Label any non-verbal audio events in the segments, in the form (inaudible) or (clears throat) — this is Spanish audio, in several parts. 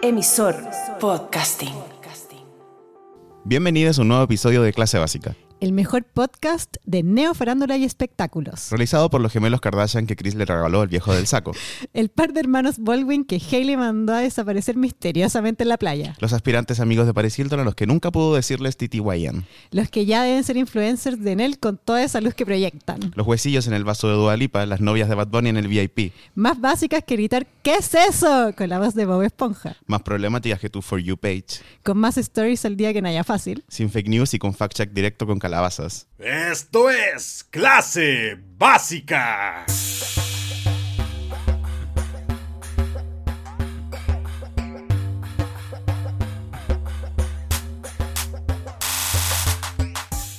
Emisor Podcasting. Bienvenidos a un nuevo episodio de Clase Básica, el mejor podcast de neofarándula y espectáculos. realizado por los gemelos Kardashian que Chris le regaló al viejo del saco, (laughs) El par de hermanos Baldwin que Hailey mandó a desaparecer misteriosamente en la playa. los aspirantes amigos de Paris Hilton a los que nunca pudo decirles TTYN, Los que ya deben ser influencers de Nel con toda esa luz que proyectan. los huesillos en el vaso de Dua Lipa, las novias de Bad Bunny en el VIP, Más básicas que gritar ¿Qué es eso? con la voz de Bob Esponja. más problemáticas que tu For You page, Con más stories al día que Naya Fácil. sin fake news y con fact check directo con calabazas. Esto es clase básica.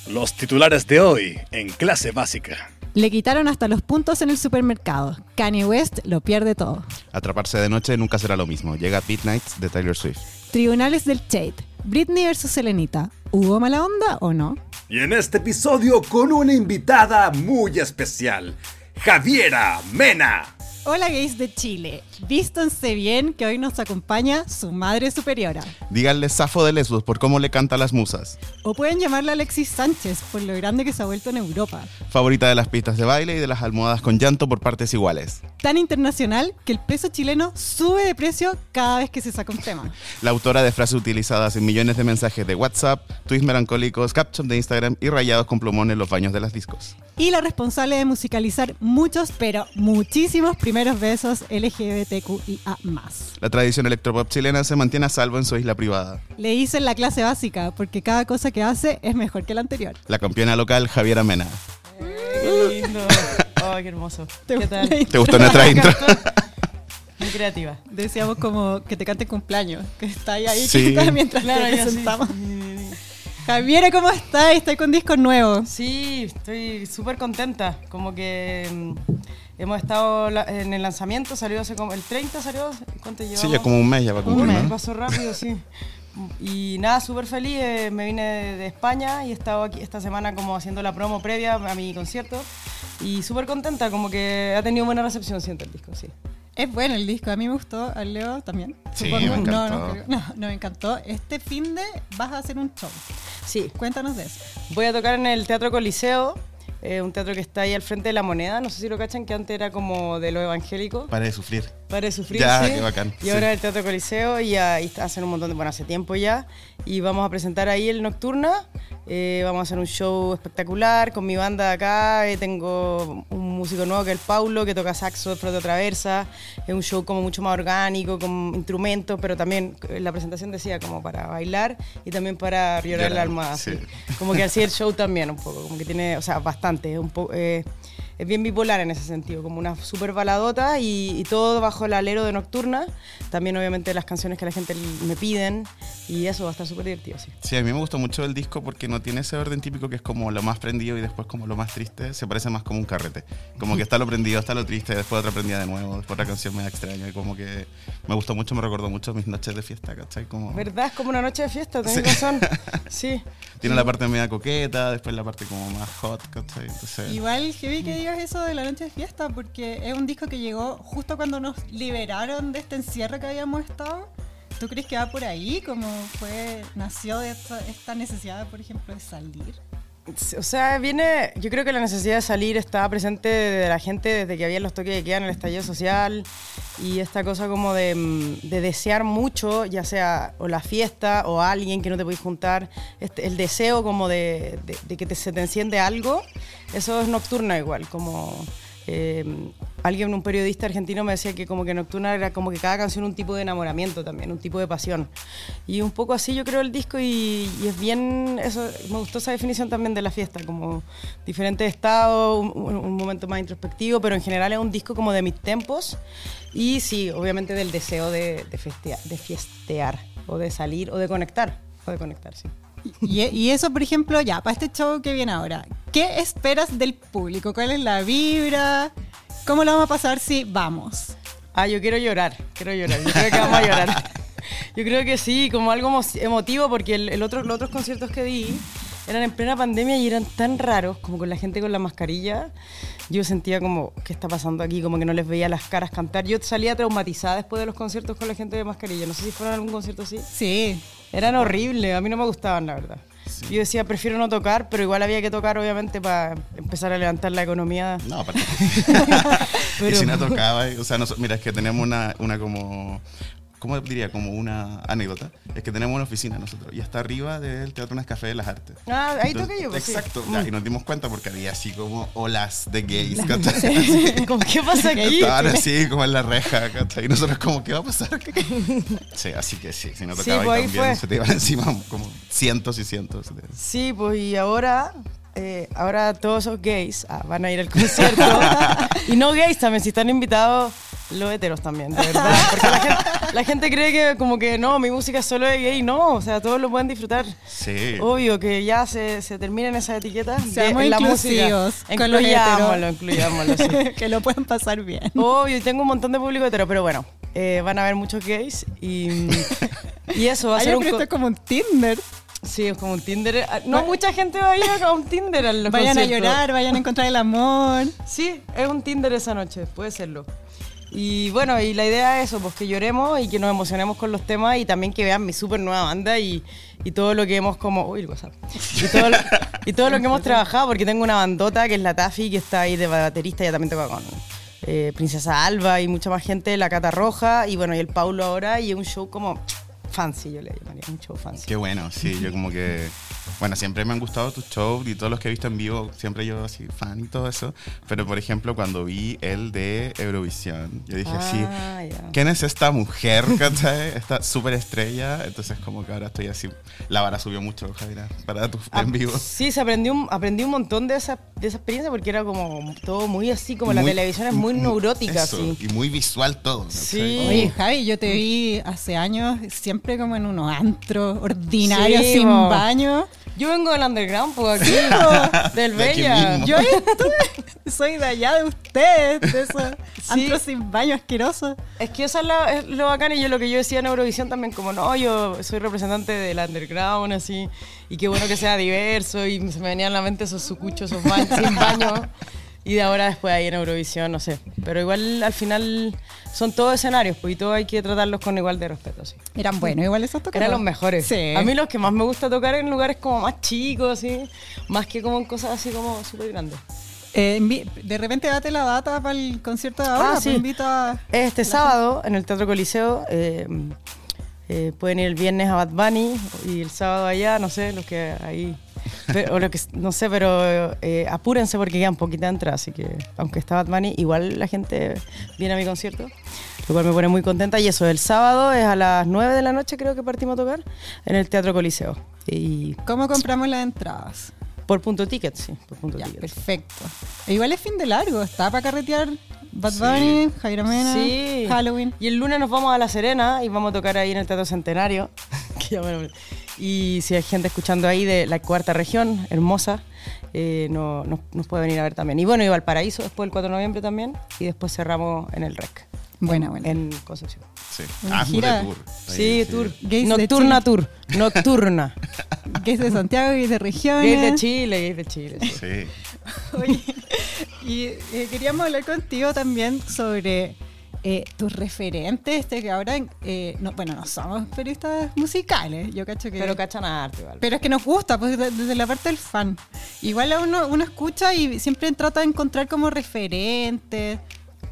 Los titulares de hoy en clase básica. Le quitaron hasta los puntos en el supermercado. Kanye West lo pierde todo. Atraparse de noche nunca será lo mismo. Llega Midnights de Taylor Swift. Tribunales del Shade. Britney versus Selenita. ¿Hubo mala onda o no? Y en este episodio con una invitada muy especial, Javiera Mena. Hola gays de Chile, vístanse bien que hoy nos acompaña su madre superiora. Díganle Safo de Lesbos por cómo le canta a las musas. O pueden llamarla Alexis Sánchez por lo grande que se ha vuelto en Europa. Favorita de las pistas de baile y de las almohadas con llanto por partes iguales. Tan internacional que el peso chileno sube de precio cada vez que se saca un tema. (laughs) La autora de frases utilizadas en millones de mensajes de WhatsApp, tweets melancólicos, captions de Instagram y rayados con plumón en los baños de las discos. Y la responsable de musicalizar muchos, pero muchísimos primeros besos LGBTQIA+. La tradición electropop chilena se mantiene a salvo en su isla privada. Le hice la clase básica porque cada cosa que hace es mejor que la anterior. La campeona local Javiera Mena. Qué lindo. Ay, qué hermoso. ¿Te ¿Qué tal? ¿Te gustó nuestra (laughs) intro? Muy creativa. Decíamos como que te cante cumpleaños, que está ahí, ahí Sí. mientras Claro, te sí. presentamos. Javiera, ¿cómo estás? Estoy con discos nuevos. Sí, estoy súper contenta. Como que mm, hemos estado la- en el lanzamiento, salió hace como el 30, salió. ¿Cuánto llevamos? Sí, ya como un mes ya va a Un cumplir, mes, ¿no? pasó rápido, sí. Y nada, súper feliz. eh, me vine de, de España y he estado aquí esta semana como haciendo la promo previa a mi concierto. Y súper contenta, como que ha tenido buena recepción, siento el disco, sí. Es bueno el disco, a mí me gustó, al Leo también. Sí, supongo. me encantó. No, no, creo- no, no, me encantó. Este fin de vas a hacer un show. Sí, Cuéntanos de eso. Voy a tocar en el Teatro Coliseo, eh, un teatro que está ahí al frente de la moneda. No sé si lo cachan, que antes era como de lo evangélico. Para de sufrir. Para de sufrir, Ya, sí. qué bacán, Y sí. ahora el Teatro Coliseo y ahí está- hacen un montón de, bueno, hace tiempo ya. Y vamos a presentar ahí el Nocturna. Eh, vamos a hacer un show espectacular con mi banda de acá. Eh, tengo un músico nuevo que es el Paulo, que toca saxo, flauta traversa. Es un show como mucho más orgánico, con instrumentos, pero también eh, la presentación decía como para bailar y también para llorar Llorar, la almohada. sí. Como que así el show también un poco, como que tiene, o sea, bastante, es un poco... eh, es bien bipolar en ese sentido, como una super baladota y, y todo bajo el alero de Nocturna. También obviamente las canciones que la gente me piden y eso va a estar súper divertido, sí. Sí, a mí me gustó mucho el disco porque no tiene ese orden típico que es como lo más prendido y después como lo más triste. Se parece más como un carrete. Como que (laughs) está lo prendido, está lo triste, después otra prendida de nuevo, después otra canción medio extraña. Y como que me gustó mucho, me recordó mucho mis noches de fiesta, ¿cachai? Como... ¿Verdad? Es como una noche de fiesta, tenés Sí. razón. (laughs) Sí. Tiene la parte media coqueta, después la parte como más hot, ¿cachai? Entonces, Igual heavy que digas eso de la noche de fiesta, porque es un disco que llegó justo cuando nos liberaron de este encierro que habíamos estado. ¿Tú crees que va por ahí? Como fue, nació de esta, esta necesidad, por ejemplo, de salir. O sea, viene, yo creo que la necesidad de salir estaba presente de la gente desde que había los toques de queda en el estallido social y esta cosa como de, mm, de desear mucho, ya sea o la fiesta o alguien que no te podéis juntar, este, el deseo como de que te, se te enciende algo, eso es nocturna igual, como eh, alguien, un periodista argentino me decía que como que Nocturna era como que cada canción un tipo de enamoramiento también, un tipo de pasión. Y un poco así yo creo el disco y, es bien, eso, me gustó esa definición también de la fiesta, como diferentes estados, un, un- momento más introspectivo, pero en general es un disco como de mis tempos y sí, obviamente del deseo de, de, de fiestear o de salir o de conectar, o de conectar, sí. Y, y eso, por ejemplo, ya, para este show que viene ahora, ¿qué esperas del público? ¿Cuál es la vibra? ¿Cómo lo vamos a pasar si vamos? Ah, yo quiero llorar, quiero llorar. Yo creo que vamos a llorar. (laughs) Yo creo que sí, como algo emo- emotivo, porque el, el otro, los otros conciertos que di eran en plena pandemia y eran tan raros, como con la gente con la mascarilla. Yo sentía como, ¿qué está pasando aquí? Como que no les veía las caras cantar. Yo salía traumatizada después de los conciertos con la gente de mascarilla. No sé si fueron a algún concierto así. Sí. Eran horribles, a mí no me gustaban, la verdad. Yo decía, prefiero no tocar, pero igual había que tocar, obviamente, para empezar a levantar la economía. No, (laughs) aparte. Pero- Y si no tocaba, o sea, nos- mira, es que tenemos una, una como. ¿Cómo diría? Como una anécdota. Es que tenemos una oficina nosotros. Y está arriba del Teatro Café de las Artes. Ah, ahí toqué yo, pues, sí. Exacto. ya, y nos dimos cuenta porque había así como olas de gays. ¿cachai? (laughs) (laughs) Como, ¿Qué pasa aquí? Estaban así como en la reja. ¿cachai? Y nosotros como, ¿qué va a pasar? (laughs) sí, así que sí. Si no Sí, tocaba pues ahí también fue. se te iban encima como cientos y cientos. de- Sí, pues y ahora, eh, ahora todos esos gays ah, van a ir al concierto. y no gays también, si están invitados, los heteros también, de verdad. Porque la gente, la gente cree que como que no, mi música es solo de gay. No, o sea, todos lo pueden disfrutar. Sí. Obvio que ya se, se terminen esas etiquetas. de- Seamos en la inclusivos música. con los Incluyámoslo, heteros. incluyámoslo, sí. (laughs) que lo puedan pasar bien. Obvio, y tengo un montón de público hetero, pero bueno, eh, van a haber muchos gays y, (laughs) y eso va a Ay, ser yo un... creo co- que esto es como un Tinder. Sí, es como un Tinder. Ah, No mucha gente va a ir a un Tinder a los Vayan a llorar, vayan a encontrar el amor. Sí, es un Tinder esa noche, puede serlo. Y bueno, y la idea es eso, pues que lloremos y que nos emocionemos con los temas y también que vean mi súper nueva banda y, y todo lo que hemos como... Uy, el WhatsApp. Y todo, lo, y todo lo que hemos trabajado, porque tengo una bandota que es la Taffy, que está ahí de baterista, ya también toca con eh, Princesa Alba y mucha más gente, la Cata Roja y bueno, y el Paulo ahora y un show como fancy, yo le llamaría, un show fancy. Qué bueno, sí, yo como que, bueno, siempre me han gustado tus shows y todos los que he visto en vivo, siempre yo así fan y todo eso, pero por ejemplo cuando vi el de Eurovisión, yo dije así, Ah, ya. ¿quién es esta mujer, (laughs) cachai? Esta súper estrella, entonces como que ahora estoy así, la vara subió mucho, Javiera, para tu Ah, en vivo. Sí, se aprendió un, aprendí un montón de esa, de esa experiencia porque era como todo muy así, como la Muy- televisión es muy mu- neurótica, eso, así. Y muy visual todo. ¿cachai? Sí. Oye, Javi, yo te vi hace años siempre como en unos antros ordinarios, Sí, sin baño. Yo vengo del underground, pues aquí, (laughs) del De aquí Bella. mismo. Yo ahí estuve. Soy de allá de ustedes, de esos Sí. antros sin baño asquerosos. Es que eso es, la- es lo bacán y yo lo que yo decía en Eurovisión también, como no, yo soy representante del underground, así, y qué bueno que sea diverso, y se me venían a la mente esos sucuchos, esos baños (laughs) sin baño, y de ahora después ahí en Eurovisión, no sé. Pero igual al final son todos escenarios, pues, y todos hay que tratarlos con igual de respeto, sí. Eran buenos, igual esos tocados. Eran los mejores. Sí. A mí los que más me gusta tocar en lugares como más chicos, así, más que como en cosas así como súper grandes. Eh, de repente date la data para el concierto de ahora. Ah, pues sí. invito a. Este sábado en el Teatro Coliseo eh, eh, pueden ir el viernes a Bad Bunny y el sábado allá, no sé, los que ahí. Pero- o lo que, no sé, pero eh, apúrense porque quedan poquita entrada, así que aunque está Bad Bunny, igual la gente viene a mi concierto, lo cual me pone muy contenta. Y eso, el sábado es a las 9 de la noche, creo que partimos a tocar, en el Teatro Coliseo. Y ¿Cómo compramos las entradas? por punto ticket, sí, por punto Ya, ticket. perfecto. E igual es fin de largo, está para carretear Bad Sí. Bunny, Jairo Mena, Sí. Halloween. Y el lunes nos vamos a La Serena y vamos a tocar ahí en el Teatro Centenario. (laughs) que ya me y si hay gente escuchando ahí de la cuarta región, hermosa, eh, no, no- nos puede venir a ver también. Y bueno, y Valparaíso después el 4 de noviembre también. Y después cerramos en el REC. Buena, en- buena. En Concepción. Sí. Ah, gira. de tour. Sí, tour. Gays de Nocturna tour. Nocturna. (laughs) Gays de Santiago y de regiones. Gays de Chile, gays de Chile. sí. Sí. (laughs) Oye, y eh, queríamos hablar contigo también sobre eh, tus referentes, este que ahora, eh, no, bueno, no somos periodistas musicales, yo cacho que... Pero cachan a arte, igual. Pero es que nos gusta, pues de- desde la parte del fan. Igual a uno, uno escucha y siempre trata de encontrar como referentes.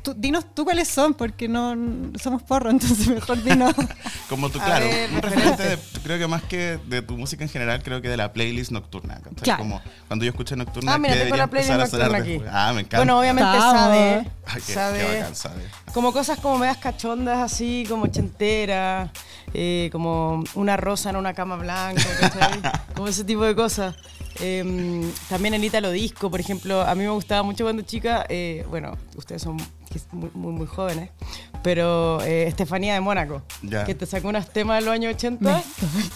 Tú- dinos tú cuáles son, porque no somos porro, (laughs) entonces mejor dinos. (laughs) Como tú, claro, ver, un referente de- creo que más que de tu música en general, creo que de la playlist nocturna. ¿cachai? Claro. Como cuando yo escucho nocturna, Ah, mira, ¿qué tengo la playlist empezar a sonar nocturna aquí. después? Ah, me encanta. Bueno, obviamente sabe. Ay, qué, qué sabe. bacán, sabe. Como cosas como medias cachondas, así, como ochenteras, eh, como una rosa en una cama blanca, ¿cachai? (laughs) como ese tipo de cosas. Eh, también el Ítalo Disco, por ejemplo, a mí me gustaba mucho cuando chica, eh, bueno, ustedes son quiz- muy, muy, muy jóvenes, pero eh, Estefanía de Mónaco, Ya. que te sacó unos temas de los años 80,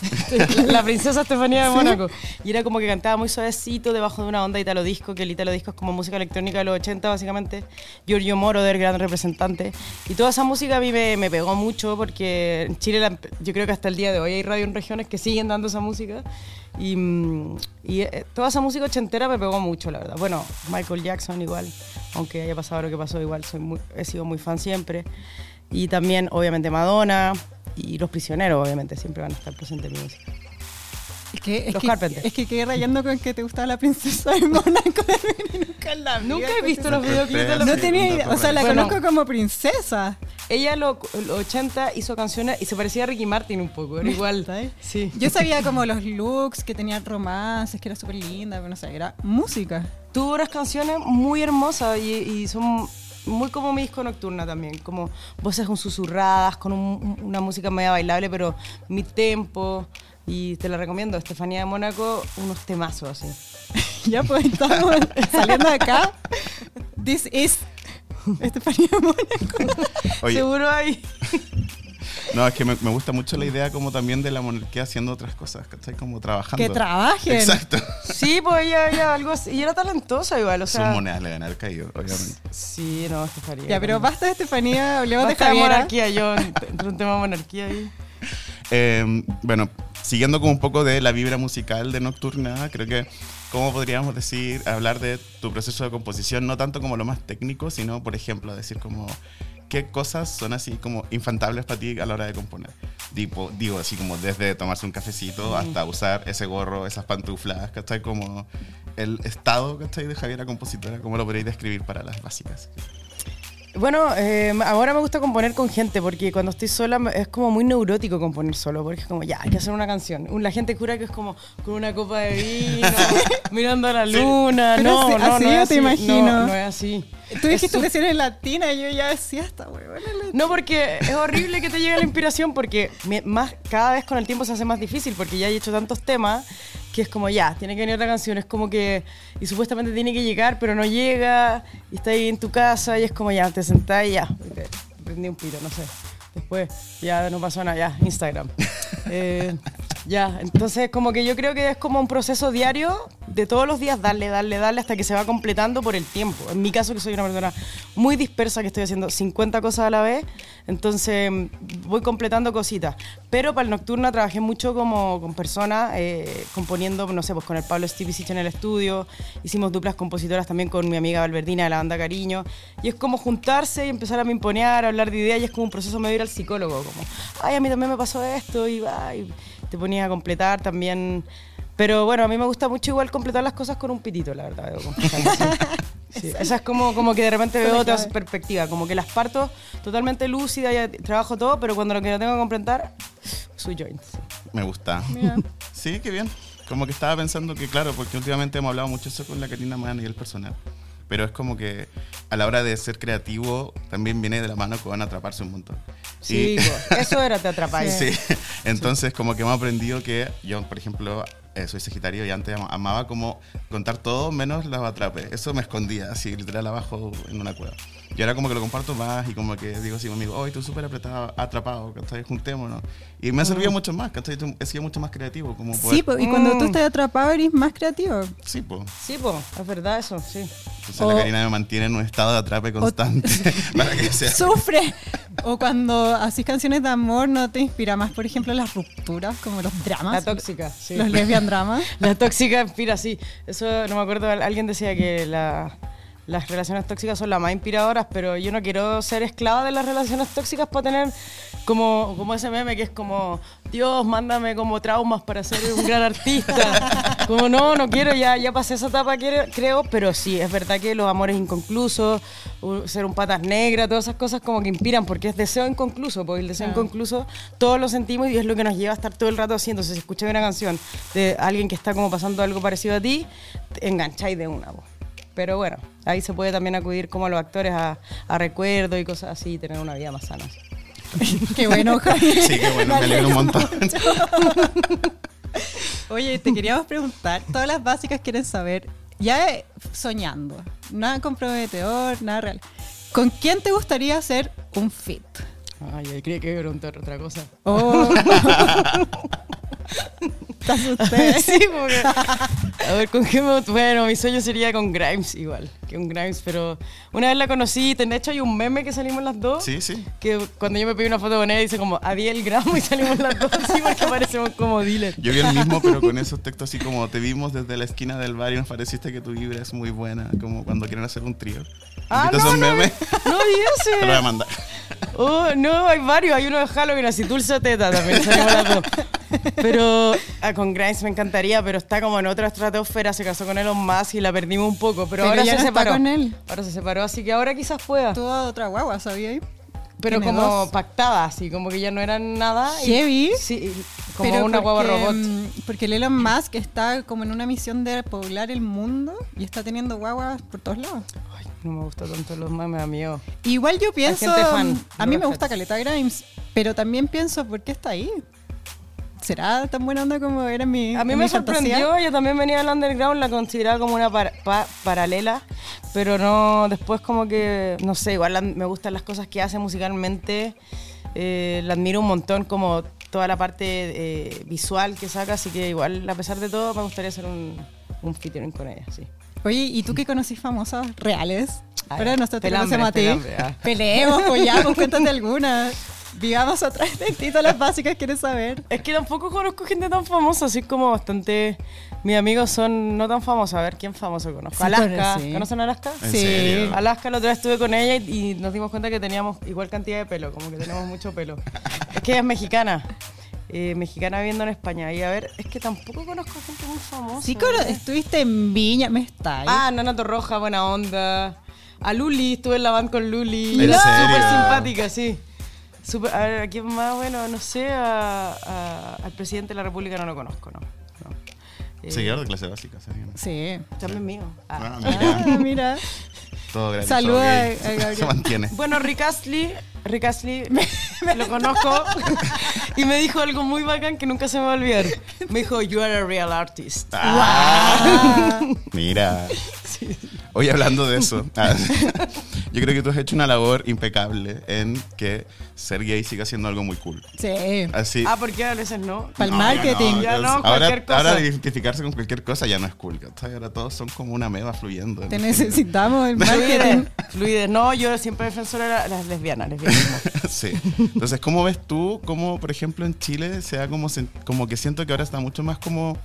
(laughs) la princesa Estefanía de Mónaco, y era como que cantaba muy suavecito debajo de una onda Italo Disco, que el Italo Disco es como música electrónica de los 80 básicamente, Giorgio Moro del gran representante, y toda esa música a mí me, me pegó mucho porque en Chile la- yo creo que hasta el día de hoy hay radio en regiones que siguen dando esa música, Y, eh, toda esa música ochentera me pegó mucho, la verdad. Bueno, Michael Jackson igual, aunque haya pasado lo que pasó, igual soy muy, he sido muy fan siempre. Y también, obviamente, Madonna y Los Prisioneros, obviamente, siempre van a estar presentes en mi música. Es que, es Los que, Carpenters. es que quedé rayando con que te gustaba la princesa de Mónaco y nunca la vi. Nunca he visto los videoclips de los No tenía idea, o sea, la Bueno. conozco como princesa. Ella lo- los 80 hizo canciones y se parecía a Ricky Martin un poco, era igual. (laughs) Sí. Yo sabía como los looks, que tenía romances, que era súper linda, pero no sé, era música. Tuvo unas canciones muy hermosas y, y son muy como mi disco nocturna también, como voces con susurradas, con un- una música media bailable, pero mi tempo. Y te la recomiendo, Estefanía de Mónaco, unos temazos así. (laughs) Ya pues estamos saliendo de acá. This is Estefanía Mónaco. (laughs) Oye, Seguro hay. (laughs) no, es que me, me gusta mucho la idea como también de la monarquía haciendo otras cosas, ¿cachai? Como trabajando. Que trabajen. Exacto. Sí, pues ella, ella algo así. Y era talentosa igual, o Sus sea. monedas le deben haber caído, obviamente. Sí, no, Estefanía. Ya, pero basta de Estefanía, hablemos de de Javiera. monarquía, yo entre un tema de monarquía ahí. Eh, bueno, siguiendo con un poco de la vibra musical de Nocturna, creo que, ¿cómo podríamos decir, hablar de tu proceso de composición? No tanto como lo más técnico, sino, por ejemplo, decir como, ¿qué cosas son así como infantables para ti a la hora de componer? Tipo, digo, así como desde tomarse un cafecito hasta usar ese gorro, esas pantuflas, ¿cachai? Como el estado, ¿cachai? De Javiera compositora, ¿cómo lo podríais describir para las básicas? Bueno, eh, ahora me gusta componer con gente porque cuando estoy sola es como muy neurótico componer solo porque es como ya, hay que hacer una canción. La gente jura que es como con una copa de vino, (laughs) mirando a la luna. Pero no, así- no, así no yo es te así. imagino. No, no es así. Tú dijiste su- recién en latina y yo ya decía esta la- No, porque es horrible que te llegue la inspiración porque más, cada vez con el tiempo se hace más difícil porque ya he hecho tantos temas que es como ya, tiene que venir otra canción, es como que, y supuestamente tiene que llegar, pero no llega, y está ahí en tu casa y es como ya, te sentás y ya, prendí un pito, no sé. Después ya no pasó nada, ya, Instagram. (laughs) Eh, ya, entonces como que yo creo que es como un proceso diario de todos los días darle, darle, darle hasta que se va completando por el tiempo. En mi caso que soy una persona muy dispersa que estoy haciendo 50 cosas a la vez, entonces mm, voy completando cositas. Pero para el Nocturna trabajé mucho como con personas, eh, componiendo, no sé, pues con el Pablo Stevicic en el estudio, hicimos duplas compositoras también con mi amiga Valverdina de la banda Cariño, y es como juntarse y empezar a imponear, a hablar de ideas, y es como un proceso medio ir al psicólogo, como, ay, a mí también me pasó esto, y va, y te ponías a completar también. Pero bueno, a mí me gusta mucho igual completar las cosas con un pitito, la verdad. (laughs) sí. Esa es como, como que de repente veo otra perspectiva, como que las parto totalmente lúcida, ya trabajo todo, pero cuando lo que tengo que completar, su joint. sí. Me gusta. Mira. Sí, qué bien. Como que estaba pensando que, claro, porque últimamente hemos hablado mucho eso con la Karina Man y el personal. Pero es como que a la hora de ser creativo también viene de la mano con atraparse un montón. Sí, Y- eso era te atrapáis. (laughs) Sí, entonces como que hemos aprendido que yo, por ejemplo, eh, soy sagitario y antes am- amaba como contar todo menos los atrapes. Eso me escondía así, literal abajo en una cueva. Y ahora como que lo comparto más y como que digo así conmigo, hoy estoy súper apretado, atrapado, ¿cachai? Juntémonos. Y me ha servido mucho más, ¿cachai? He sido mucho más creativo. Como poder- Sí, po, y cuando tú Mm. estás atrapado eres más creativo. Sí, pues. Sí, pues, es verdad eso, sí. Entonces O- la Karina me mantiene en un estado de atrape constante (laughs) para que sea... Sufre. O cuando haces canciones de amor, ¿no te inspira más, por ejemplo, las rupturas, como los dramas? La tóxica, sí. Los dramas. La tóxica inspira, sí. Eso no me acuerdo, alguien decía que la- las relaciones tóxicas son las más inspiradoras, pero yo no quiero ser esclava de las relaciones tóxicas para tener como, como ese meme que es como, Dios, mándame como traumas para ser un gran artista. (laughs) Como no, no quiero, ya, ya pasé esa etapa, creo, pero sí, es verdad que los amores inconclusos, ser un patas negras, todas esas cosas como que inspiran, porque es deseo inconcluso, porque el deseo Claro. inconcluso todos lo sentimos y es lo que nos lleva a estar todo el rato haciendo. Entonces, si escuchas una canción de alguien que está como pasando algo parecido a ti, te engancháis de una. po. Pero bueno, ahí se puede también acudir como a los actores a, a recuerdos y cosas así y tener una vida más sana. (laughs) Qué bueno, (laughs) Javi. Sí, que bueno, me alegro un montón. (laughs) Oye, te queríamos preguntar, todas las básicas quieren saber, ya soñando, nada comprometedor, nada real. ¿Con quién te gustaría hacer un fit? Ay, yo creía que iba a preguntar otra cosa. Oh. Asusté. (laughs) sí, porque (laughs) A ver, ¿con qué me... Bueno, mi sueño sería con Grimes igual, que un Grimes, pero una vez la conocí, de hecho hay un meme que salimos las dos. Sí, sí. Que cuando yo me pedí una foto con ella dice como Adiel Gramo y salimos las dos (laughs) así porque parecemos como dealer. Yo vi el mismo, pero con esos textos así como te vimos desde la esquina del bar y nos pareciste que tu vibra es muy buena, como cuando quieren hacer un trío. Ah, ¿Viste no, esos no, memes? no vi ese. Te lo voy a mandar. Oh, no, hay varios. Hay uno de Halloween, así Dulce Teta también. salimos las dos. Pero ah, con Grimes me encantaría, pero está como en otra estratosfera. Se casó con Elon Musk y la perdimos un poco. Pero, Pero ahora ya se no está separó. con él. Ahora se separó, así que ahora quizás pueda. Toda otra guagua, ¿sabía? Pero Tiene como dos. pactada, así, como que ya no eran nada. y- Heavy. Sí, como Pero una guagua robot. mm, Porque el Elon Musk está como en una misión de poblar el mundo y está teniendo guaguas por todos lados. Ay, no me gusta tanto los memes, me da miedo. Igual yo pienso, gente fan, a mí me gusta. Caleta Grimes, pero también pienso, ¿por qué está ahí? ¿Será tan buena onda como era mi A mí me fantasía? sorprendió, yo también venía del underground, la consideraba como una pa- paralela, pero no, después como que, no sé, igual la- me gustan las cosas que hace musicalmente, eh, la admiro un montón como toda la parte eh, visual que saca, así que igual, a pesar de todo, me gustaría hacer un, un featuring con ella, sí. Oye, ¿y tú qué conocís famosas reales? Ah, Pero nosotros te conocemos a ti. ah. Peleemos, follamos, cuéntate alguna. (laughs) Vivamos atrás de ti, todas las básicas quieres saber. Es que tampoco conozco gente tan famosa, así como bastante... Mis amigos son no tan famosos. A ver, ¿quién famoso conozco? Sí, Alaska. conocí. ¿Conocen a Alaska? ¿En Sí. serio? Alaska la otra vez estuve con ella y, y nos dimos cuenta que teníamos igual cantidad de pelo, como que tenemos mucho pelo. es que ella es mexicana. eh, mexicana viviendo en España. Y a ver, es que tampoco conozco gente muy famosa. Sí, cono- estuviste en Viña, me está. Ah, Nana Torroja, buena onda. A Luli, estuve en la band con Luli. ¿En Era serio? súper simpática, sí. Súper- a ver, ¿a quién más? Bueno, no sé, a- a- al presidente de la República no lo conozco, ¿no? no. Eh, Seguidor de clase básica, sería. Sí. También mío. Ah. Ah, mira, Ah, mira. (laughs) todo gratis. Saluda a- a Gabriel. (laughs) Se mantiene. Bueno, Rick Astley, Rick Astley, (laughs) lo conozco y me dijo algo muy bacán que nunca se me va a olvidar. Me dijo, you are a real artist. Ah, mira. Hoy hablando de eso, (laughs) ah, yo creo que tú has hecho una labor impecable en que ser gay siga siendo algo muy cool. Sí. Así. Ah, porque a veces no. Para el No, marketing. Ya no, ahora, cualquier cosa. ahora identificarse con cualquier cosa ya no es cool. Ahora todos son como una meba fluyendo. Te necesitamos el (laughs) marketing. Fluidez. No, yo siempre defensora de la- las lesbianas, lesbianismo. (laughs) sí. Entonces, ¿cómo ves tú cómo, por ejemplo, en Chile sea como, sen- como que siento que ahora está mucho más como...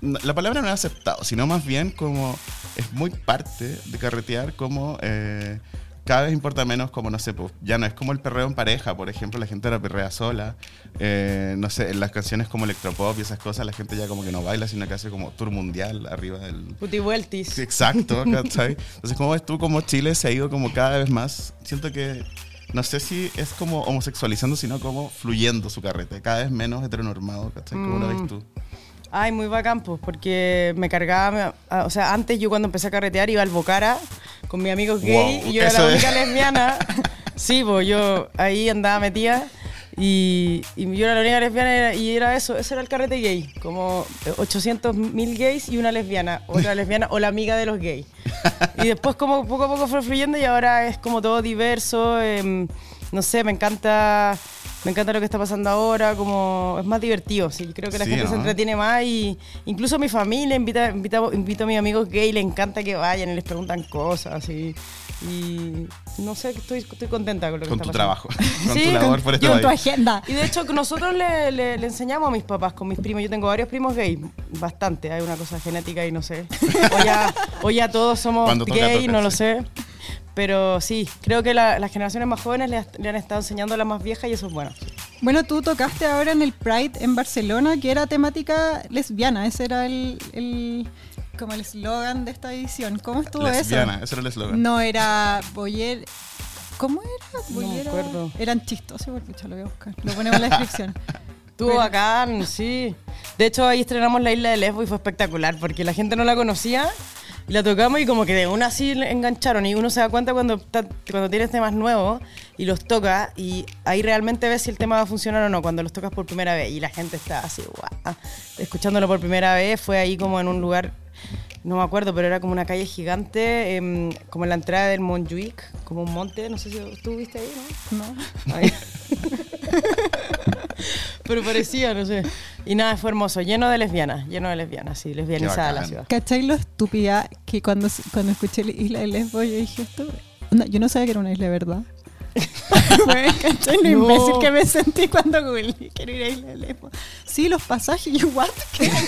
La palabra no es aceptado, sino más bien como es muy parte de carretear como... eh, cada vez importa menos como, no sé, pues, ya no es como el perreo en pareja, por ejemplo, la gente era perrea sola, eh, no sé, en las canciones como electropop y esas cosas, la gente ya como que no baila, sino que hace como tour mundial arriba del, Puti vueltis. Sí, Exacto, (laughs) ¿cachai? Entonces, ¿cómo ves tú cómo Chile se ha ido como cada vez más? Siento que, no sé si es como homosexualizando, sino como fluyendo su carrete, cada vez menos heteronormado, ¿cachai? ¿Cómo lo Mm. ves tú? Ay, muy bacán, pues, porque me cargaba, me- o sea, antes yo cuando empecé a carretear iba al Bocara con mis amigos gay Wow, y yo era eso la es. única lesbiana. (laughs) Sí, pues yo ahí andaba metida y, y yo era la única lesbiana y era, eso, ese era el carrete gay, como 800 mil gays y una lesbiana, otra lesbiana o la amiga de los gays. Y después como poco a poco fue fluyendo y ahora es como todo diverso, em, no sé, me encanta... Me encanta lo que está pasando ahora, como es más divertido, sí, creo que la Sí, gente se entretiene más y incluso mi familia invita, invita, invito a mis amigos gay, le encanta que vayan y les preguntan cosas y, y no sé, estoy, estoy contenta con lo que Con está tu pasando. trabajo, (laughs) con Sí, tu con- labor por este Yo en tu agenda. (laughs) Y de hecho nosotros le, le- le enseñamos a mis papás con mis primos, yo tengo varios primos gay, bastante, hay una cosa genética y no sé, o ya, o ya todos somos Cuando gay, toca, no lo sé. Pero sí, creo que la- las generaciones más jóvenes le, le han estado enseñando a las más viejas y eso es bueno. Bueno, tú tocaste ahora en el Pride en Barcelona, que era temática lesbiana. Ese era el, el- como el eslogan de esta edición. ¿Cómo estuvo Lesbiana, eso? ese era el eslogan. No era boyer. ¿Cómo era? No me acuerdo. Eran chistosos, porque pucha, lo voy a buscar. Lo ponemos en la descripción. (laughs) Estuvo Pero- bacán, sí. De hecho, ahí estrenamos la isla de Lesbo y fue espectacular porque la gente no la conocía y la tocamos y como que de una así engancharon y uno se da cuenta cuando, cuando tienes temas nuevos y los toca y ahí realmente ves si el tema va a funcionar o no cuando los tocas por primera vez y la gente está así, guau, escuchándolo por primera vez, fue ahí como en un lugar, no me acuerdo, pero era como una calle gigante, em, como en la entrada del Montjuic, como un monte, no sé si tú viste ahí, ¿no? No. (laughs) Pero parecía, no sé. Y nada, fue hermoso, lleno de lesbianas, lleno de lesbianas, sí, lesbianizada la ciudad. ¿Cachai lo estúpida que cuando, cuando escuché la isla de Lesbos yo dije esto? onda, yo no sabía que era una isla de verdad. (laughs) Bueno, ¿Cachai lo No. imbécil que me sentí cuando googleé que era una isla de Lesbos? Sí, los pasajes, y (laughs) yo, ¿what? ¿Qué? (laughs)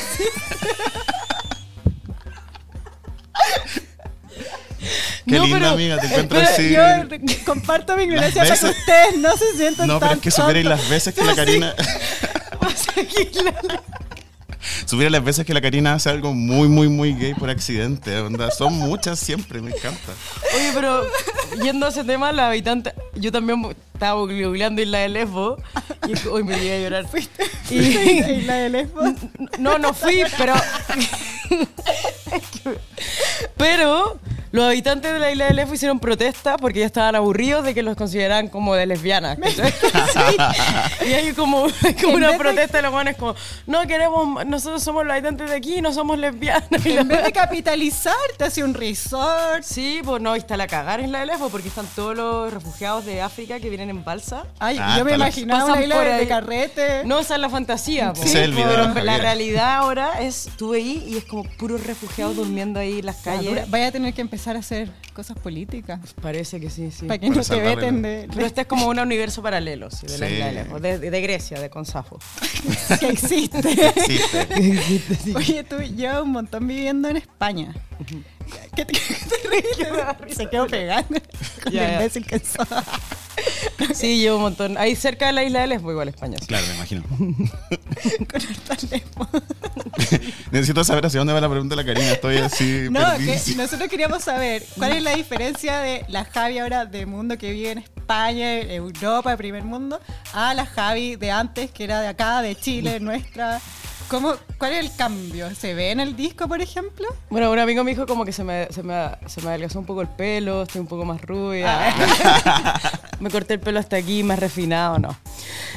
Qué No, linda, pero- amiga, te encuentro Pero así. Yo comparto mi ignorancia para que ustedes no se sientan No, tan pero es que supierais tontos. las veces que la Karina. (laughs) Supierais las veces que la Karina hace algo muy, muy, muy gay por accidente. onda, Son muchas siempre, me encanta. Oye, pero yendo a ese tema, la habitante, yo también estaba googleando Isla de Lesbo y hoy me llegué a llorar. Y Y, isla de Lesbos. no, no fui, pero. (laughs) (laughs) pero los habitantes de la isla de Lesbo hicieron protesta porque ya estaban aburridos de que los consideraran como de lesbianas. (laughs) Sí. Y hay como, (laughs) hay como una protesta de los buenos como, no queremos, nosotros somos los habitantes de aquí, no somos lesbianas. Y En vez de capitalizar, te hace un resort. Sí, pues no, y está la cagar en la de Lesbo porque están todos los refugiados de África que vienen en balsa. Ay, Ah, yo me imaginaba una isla de, de carrete. No, esa es la fantasía. es el video, Pero Javier. la realidad ahora es, estuve ahí y es como puros refugiados durmiendo ahí en las calles. Vaya a tener que empezar a hacer cosas políticas. Parece que sí, sí. Para que Para no te veten de, Pero este es como un universo paralelo, sí, de Sí. isla de de, Grecia, de Consafo. (laughs) que existe. (laughs) Existe. Oye, tú llevas un montón viviendo en España. ¿Qué te, (laughs) qué te ríes? Se quedó pegando con Ya, el imbécil que. Sí, llevo un montón. Ahí cerca de la isla de Lesbos, igual España. sí. Claro, me imagino. (laughs) con el (laughs) teléfono. Necesito saber hacia dónde va la pregunta de la Karina. Estoy así. No, que nosotros queríamos saber cuál es la diferencia de la Javi ahora de mundo que vive en España, Europa, primer mundo, a la Javi de antes, que era de acá, de Chile, nuestra. ¿Cómo, ¿Cuál es el cambio? ¿Se ve en el disco, por ejemplo? Bueno, un amigo me dijo como que se me, se me, se me adelgazó un poco el pelo, estoy un poco más rubia. (laughs) me corté el pelo hasta aquí, más refinado, ¿no?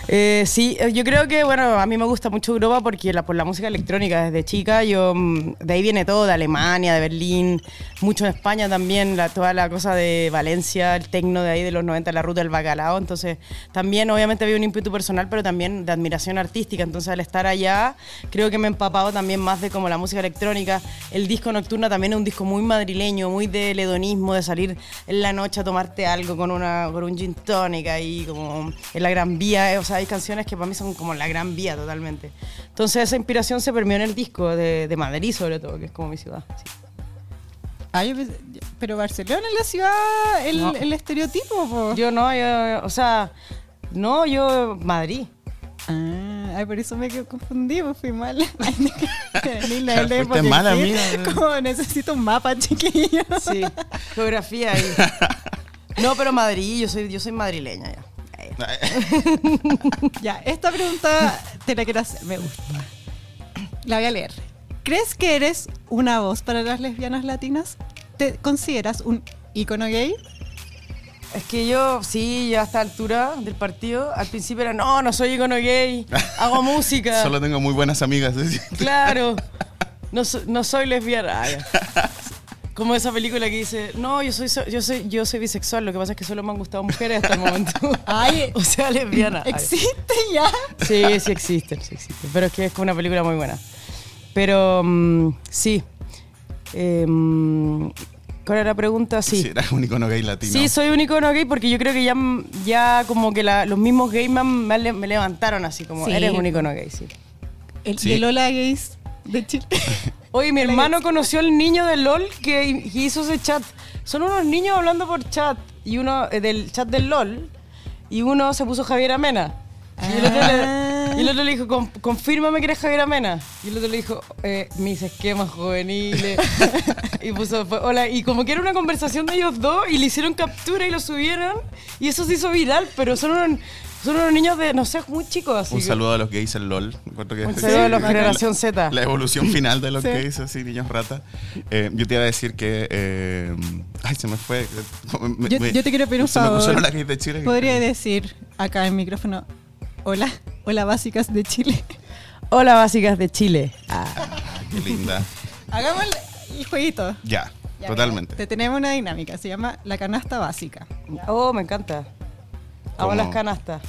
Eh, sí, eh, yo creo que, bueno, a mí me gusta mucho Europa porque la, por la música electrónica desde chica, yo, mm, de ahí viene todo, de Alemania, de Berlín, mucho en España también, la, toda la cosa de Valencia, el tecno de ahí de los 90, la ruta del bacalao, entonces también obviamente había un ímpetu personal, pero también de admiración artística, entonces al estar allá creo que me he empapado también más de como la música electrónica, el disco nocturno también es un disco muy madrileño, muy del hedonismo, de salir en la noche a tomarte algo con, una, con un gin tonic ahí como en la Gran Vía, eh, o sea, hay canciones que para mí son como la Gran Vía totalmente. Entonces esa inspiración se permeó en el disco de, de Madrid sobre todo, que es como mi ciudad. sí. Ah, yo pensé- pero Barcelona es la ciudad, el, No. el estereotipo, po. Yo no, yo, o sea, no, yo Madrid. Ah, ay, por eso me quedo confundido, fui mal. (laughs) Ni la L, porque mala, sí, amiga. Como necesito un mapa, chiquillo. Sí, geografía ahí. (laughs) No, pero Madrid, yo soy, yo soy madrileña ya. (laughs) Ya, esta pregunta te la quiero hacer, me gusta. La voy a leer. ¿Crees que eres una voz para las lesbianas latinas? ¿Te consideras un ícono gay? Es que yo, sí, ya a esta altura del partido, al principio era, no, no soy icono gay, (laughs) hago música. Solo tengo muy buenas amigas. ¿sí? Claro, (laughs) no, no soy lesbiana. Como esa película que dice, no, yo soy, so- yo soy, yo soy bisexual, lo que pasa es que solo me han gustado mujeres hasta el momento. (laughs) Ay, (laughs) o sea, lesbiana. Ay. ¿Existe ya? Sí, sí existen, sí existen. Pero es que es como una película muy buena. Pero mm, sí. Em, ¿Cuál era la pregunta? Si Sí. eras un icono gay latino. Sí, soy un icono gay porque yo creo que ya, ya como que la- los mismos gays me, han- me le- me levantaron así, como Sí. eres un icono gay, sí. El, Sí. y el Hola Gays de Chile. (laughs) Oye, mi hermano conoció al niño de LOL que hizo ese chat. Son unos niños hablando por chat y uno eh, del chat del LOL y uno se puso Javier Amena. Y el otro le, y el otro le dijo, "Con- confírmame que eres Javier Amena. Y el otro le dijo, eh, mis esquemas juveniles. (laughs) y puso, fue, hola. Y como que era una conversación de ellos dos y le hicieron captura y lo subieron. Y eso se hizo viral, pero son unos, son unos niños de, no sé, muy chicos. Así Un que- saludo a los gays en LOL. Que Un saludo a (laughs) la la- generación Z. La evolución final de los Sí. gays, así, niños rata. Eh, yo te iba a decir que. eh, ay, se me fue. Me- Yo, me- yo te quiero pedir un se me favor. de Chile. Podría decir acá en micrófono, hola, hola básicas de Chile. (laughs) Hola, básicas de Chile. Ah. Qué linda. (laughs) Hagamos el, el jueguito. Ya, Ya, totalmente. Te tenemos una dinámica, se llama la canasta básica. Oh, me encanta. ¿Cómo? las canastas.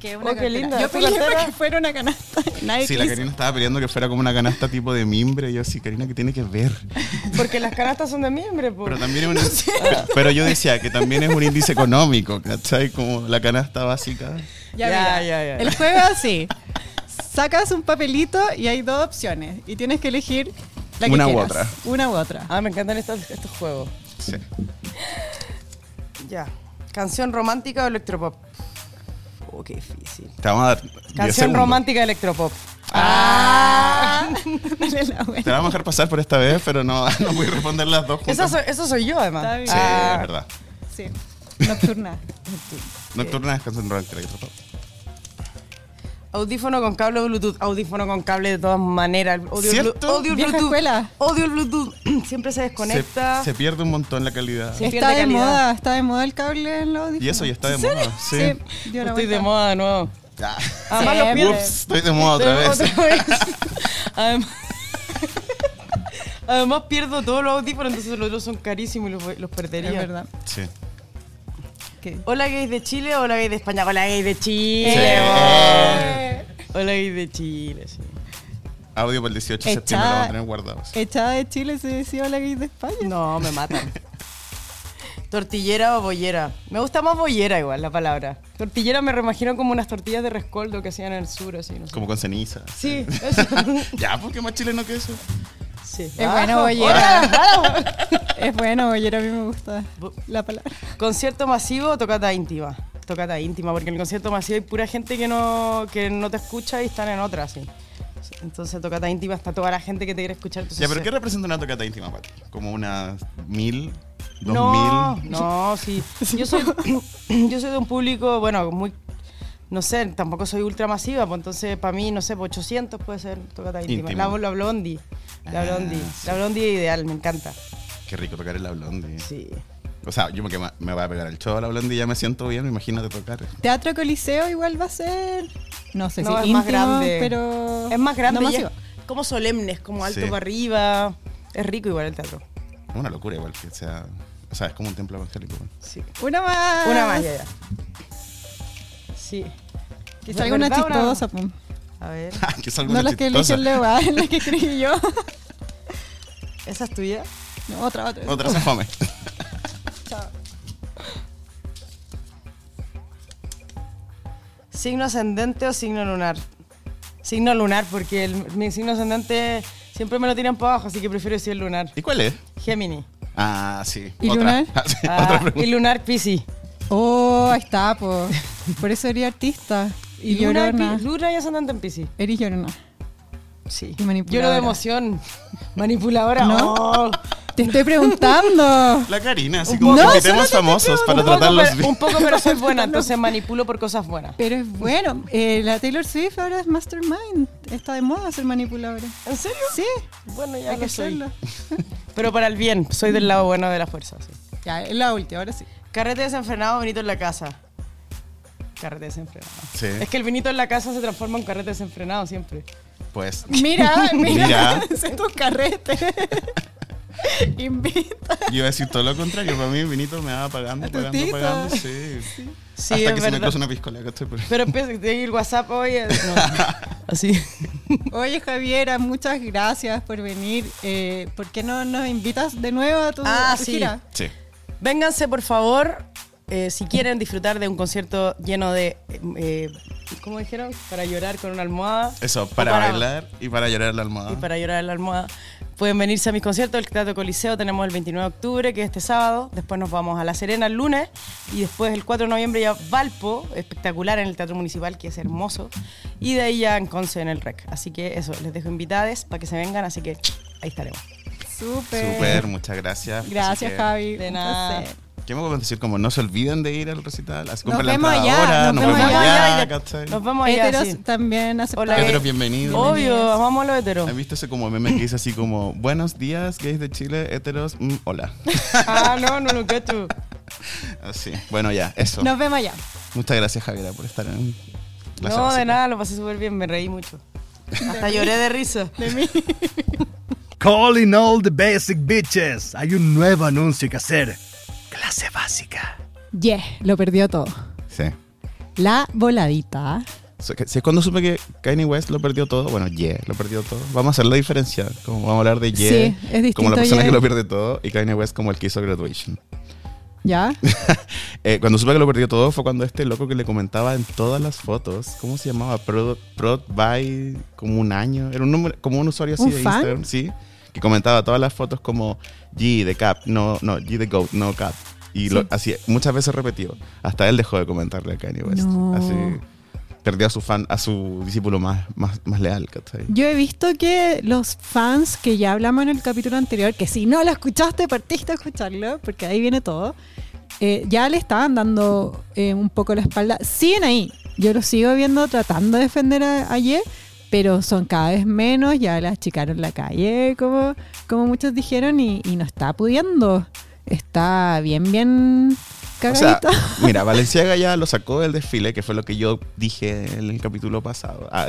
Que Oh, qué linda. Yo ¿Tu peleé para que fuera una canasta. (laughs) Nadie Sí, la. Karina estaba pidiendo que fuera como una canasta tipo de mimbre. Y yo, sí, Karina, ¿qué tiene que ver? (laughs) Porque las canastas son de miembro, po. Pero también es un, (laughs) pero yo decía que también es un índice económico, ¿cachai? Como la canasta básica. Ya, Ya, ya, ya. El juego es así. Sacas un papelito y hay dos opciones. Y tienes que elegir la que Una u otra. Una u otra. Ah, me encantan estos, estos juegos. Sí. Ya. Canción romántica o electropop. Oh, qué difícil. Te vamos a dar 10 Canción segundos. romántica electropop. Ah. Dale la vuelta. Te la vamos a dejar pasar por esta vez, pero no, (laughs) no voy a responder las dos juntas. Eso soy, eso soy yo, además. Está bien. Sí, Ah, es verdad. Sí. Nocturna. Nocturna es canción romántica. Audífono con cable o Bluetooth. Audífono con cable de todas maneras. Odio el, ¿Cierto? Vieja Bluetooth. escuela. Odio el Bluetooth. (clears throat) Siempre se desconecta. Se, se pierde un montón la calidad. Está de calidad. moda. Está de moda el cable en los audífonos. Y eso ya está de ¿En moda. Sí. Sí. dio la Estoy de moda de nuevo. Además, Sí, los pierdo. Ups, estoy de moda otra vez. Otra vez. (laughs) Además, (laughs) además pierdo todos los audífonos, entonces los otros son carísimos y los, los perdería. Es verdad. Sí. ¿Qué? Hola gays de Chile, hola gays de España, hola gays de Chile. Sí. vos. Hola gays de Chile, sí. Audio para el 18 de septiembre lo vamos a tener guardados. Echada de Chile se decía la gay de España. No, me matan. ¿Tortillera o bollera? Me gusta más bollera igual la palabra. Tortillera me reimagino como unas tortillas de rescoldo que hacían en el sur, así, no sé. Como con ceniza. Sí, (laughs) eso. Ya, porque más chileno que eso. Sí. Es bueno, bollera. (laughs) es bueno, bollera. A mí me gusta la palabra. ¿Concierto masivo o tocata íntima? Tocata íntima, porque en el concierto masivo hay pura gente que no, que no te escucha y están en otra, sí. Entonces, tocata íntima está toda la gente que te quiere escuchar. entonces Ya, pero se- ¿qué representa una tocata íntima para ti? ¿Como unas mil? ¿Dos No, mil? no, sí. (laughs) Yo soy, (coughs) yo soy de un público, bueno, muy. No sé, tampoco soy ultra masiva, pues entonces para mí, no sé, pues 800 puede ser tocata íntima. La, la Blondie. La Ah, Blondie. sí. La Blondie es ideal, me encanta. Qué rico tocar el la blondie. Sí. O sea, yo me, me voy a pegar el show a la blondie y ya me siento bien, imagínate tocar. Teatro Coliseo igual va a ser. No sé No, si es íntimo, más grande. pero. Es más grande no es como solemne, es como alto Sí. para arriba. Es rico igual el teatro. Es una locura igual que sea... O sea, es como un templo evangélico. Sí. Una más. Una más, ya, ya. Sí. Que ¿De salga una chistosa, pum. A ver. (laughs) que salga No una las que chistosa. eligió el Leo, las que (laughs) escribí yo. ¿Esa es tuya? No, otra, otra. Otra se fome. Chao. ¿Signo ascendente o signo lunar? Signo lunar, porque el- mi signo ascendente siempre me lo tiran para abajo, así que prefiero decir lunar. ¿Y cuál es? Gemini. Ah, sí. ¿Y otra. lunar? Ah, (laughs) sí, Ah, otra pregunta. y lunar Piscis. Oh, ahí está, po. Por eso eres artista. Y Luna, llorona. Pi- Luna y ascendente en Piscis. Eres llorona. Sí. Y manipuladora. Lloro de emoción. Manipuladora. ¿No? Oh. Te estoy preguntando. La Karina, así como que No, te famosos para tratarlos bien. un poco, pero soy (laughs) buena, entonces manipulo por cosas buenas. Pero es bueno. Eh, la Taylor Swift ahora es Mastermind. Está de moda ser manipuladora. ¿En serio? Sí, Bueno, ya hay que lo soy. hacerlo. Pero para el bien, soy del lado bueno de la fuerza. sí. Ya, es la última, ahora sí. Carrete desenfrenado, vinito en la casa. Carrete desenfrenado. Sí. Es que el vinito en la casa se transforma en carrete desenfrenado siempre. Pues, Mira, (laughs) mira. (laughs) Es tu carrete. (laughs) Invita. yo iba a decir todo lo contrario. Para mí, Vinito me va pagando, pagando, pagando. Sí. Sí, Hasta es que se me verdad. cruza una piscola. ¿cachai? Pero- Pero empieza a el WhatsApp hoy. no. Así. Oye, Javiera, muchas gracias por venir. Eh, ¿Por qué no nos invitas de nuevo a tu, Ah, a tu sí. gira? Sí. Vénganse, por favor, eh, si quieren disfrutar de un concierto lleno de. eh, ¿Cómo dijeron? Para llorar con una almohada. Eso, para, bailar y para llorar en la almohada. Y para llorar en la almohada. Pueden venirse a mis conciertos del Teatro Coliseo. Tenemos el 29 de octubre, que es este sábado. Después nos vamos a La Serena el lunes. Y después el 4 de noviembre ya Valpo, espectacular en el Teatro Municipal, que es hermoso. Y de ahí ya en Conce en el REC. Así que eso, les dejo invitades para que se vengan. Así que ahí estaremos. Súper. Súper, muchas gracias. Gracias, que, Javi. De nada. placer. ¿Qué me puedo decir? Como no se olviden de ir al recital. Así Nos compren la vemos entrada allá, ahora, nos nos, vemos allá. allá. ¿cachai? Nos vemos allá. Heteros sí. también aceptados. Hola, Heteros, bienvenidos. Obvio, amamos a los heteros. ¿Has visto ese como meme que dice así como Buenos días, gays de Chile, heteros, mm, hola? (laughs) Ah, no, no lo cacho. Así. Bueno, ya, eso. Nos vemos allá. Muchas gracias, Javiera, por estar en la No, de nada, lo pasé súper bien, me reí mucho. Hasta lloré de risa. De mí. (laughs) Calling all the basic bitches. Hay un nuevo anuncio que hacer. Clase básica. Yeah, lo perdió todo. Sí. La voladita. Si es cuando supe que Kanye West lo perdió todo, bueno, Ye lo perdió todo. Vamos a hacer la diferencia. Como vamos a hablar de Ye Sí, es distinto. como la persona que lo pierde todo y Kanye West como el que hizo Graduation. ¿Ya? (laughs) Eh, cuando supe que lo perdió todo fue cuando este loco que le comentaba en todas las fotos, ¿cómo se llamaba? Prod, Prod by como un año, era un número, como un usuario así ¿Un de fan? Instagram, sí, que comentaba todas las fotos como G de Cap, no, no, G de Goat, no Cap. Y lo, Sí. así, muchas veces repetido. Hasta él dejó de comentarle a Kanye West. No. Así, perdió a su fan, a su discípulo más, más, más leal, ¿cachai? Yo he visto que los fans que ya hablamos en el capítulo anterior, que si no lo escuchaste, partiste a escucharlo, porque ahí viene todo, eh, ya le estaban dando eh, un poco la espalda. Siguen ahí. Yo lo sigo viendo tratando de defender a, a Ye, pero son cada vez menos. Ya la achicaron la calle, como, como muchos dijeron, y, y no está pudiendo. Está bien, bien O sea, cagadito. (laughs) mira, Valenciaga ya lo sacó del desfile, que fue lo que yo dije en el capítulo pasado. Ah,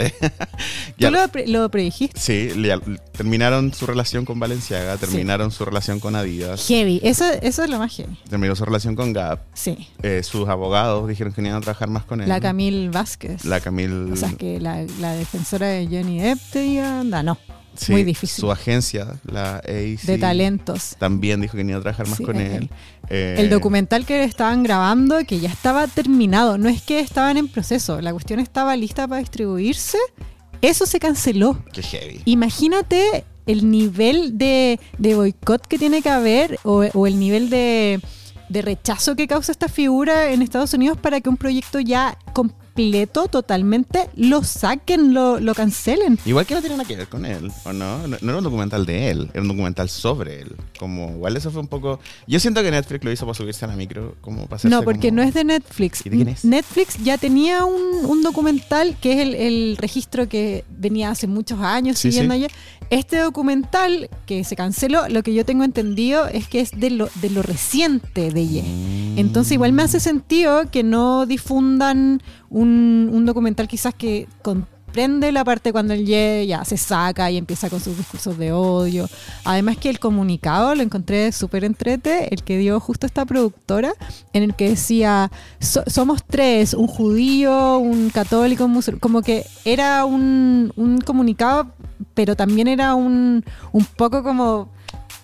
(laughs) ya- Tú lo, pre- lo predijiste. Sí, ya terminaron su relación con Valenciaga, terminaron su relación con Adidas, Heavy. Eso, eso es lo más heavy. terminó su relación con Gap. Sí. eh, sus abogados dijeron que no iban a trabajar más con él. La Camille Vázquez. La Camille. O sea, que la, la defensora de Johnny Depp te diga, no. Sí, muy difícil. Su agencia, la AAC, De talentos. también dijo que no iba a trabajar más Sí, con eh, él. Eh, El documental que estaban grabando, que ya estaba terminado, no es que estaban en proceso, la cuestión estaba lista para distribuirse, eso se canceló. Qué heavy. Imagínate el nivel de, de boicot que tiene que haber o, o el nivel de, de rechazo que causa esta figura en Estados Unidos para que un proyecto ya completo, totalmente, lo saquen, lo, lo cancelen. Igual que no tiene nada que ver con él, ¿o no? no? no era un documental de él, era un documental sobre él. Como, igual eso fue un poco... Yo siento que Netflix lo hizo para subirse a la micro, como para No, porque como- no es de Netflix. ¿Y de quién es? Netflix ya tenía un, un documental que es el, el registro que venía hace muchos años Sí, siguiendo sí. allá. Este documental que se canceló, lo que yo tengo entendido es que es de lo, de lo reciente de Ye. Mm. Entonces igual me hace sentido que no difundan un, un documental quizás que comprende la parte cuando Ye ya se saca y empieza con sus discursos de odio. Además que el comunicado lo encontré súper entrete, el que dio justo esta productora, en el que decía, "So- somos tres, un judío, un católico, un musulmán, como que era un, un comunicado, pero también era un, un poco como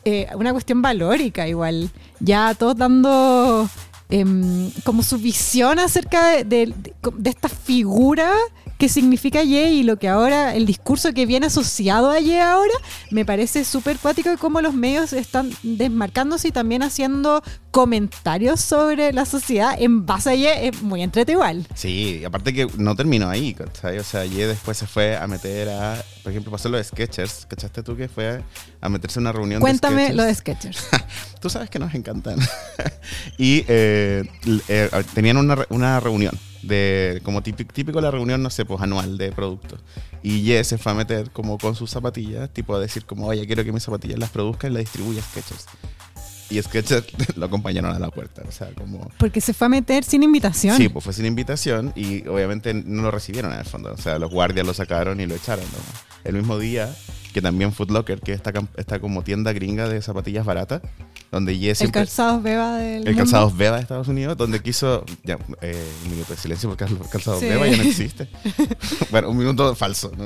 eh, una cuestión valórica igual. Ya todos dando em, como su visión acerca de, de- de- de esta figura que significa Ye y lo que ahora, el discurso que viene asociado a Ye ahora, me parece súper cuático y cómo los medios están desmarcándose y también haciendo comentarios sobre la sociedad en base a Ye, es muy entrete igual. Sí, y aparte que no terminó ahí, ¿cachai? O sea, Ye después se fue a meter a... Por ejemplo, pasó lo de Sketchers, ¿cachaste tú que fue a meterse en una reunión Cuéntame de lo de? Sketchers. (laughs) Tú sabes que nos encantan. (laughs) y eh, eh, tenían una, una reunión de como típico, típico la reunión, no sé, pues anual de productos. Y Ye se fue a meter como con sus zapatillas, tipo a decir como, oye, quiero que mis zapatillas las produzca y las distribuya Skechers. Y Skechers (laughs) lo acompañaron a la puerta, o sea, como... Porque se fue a meter sin invitación. Sí, pues fue sin invitación y obviamente no lo recibieron en el fondo. O sea, los guardias lo sacaron y lo echaron. ¿no? El mismo día que también Foot Locker, que está, está como tienda gringa de zapatillas baratas, donde Ye el calzados beba del El mundo. calzados Beba de Estados Unidos, donde quiso. Ya, eh, un minuto de silencio porque el calzados Sí. Beba ya no (laughs) existe. bueno, un minuto falso. ¿no?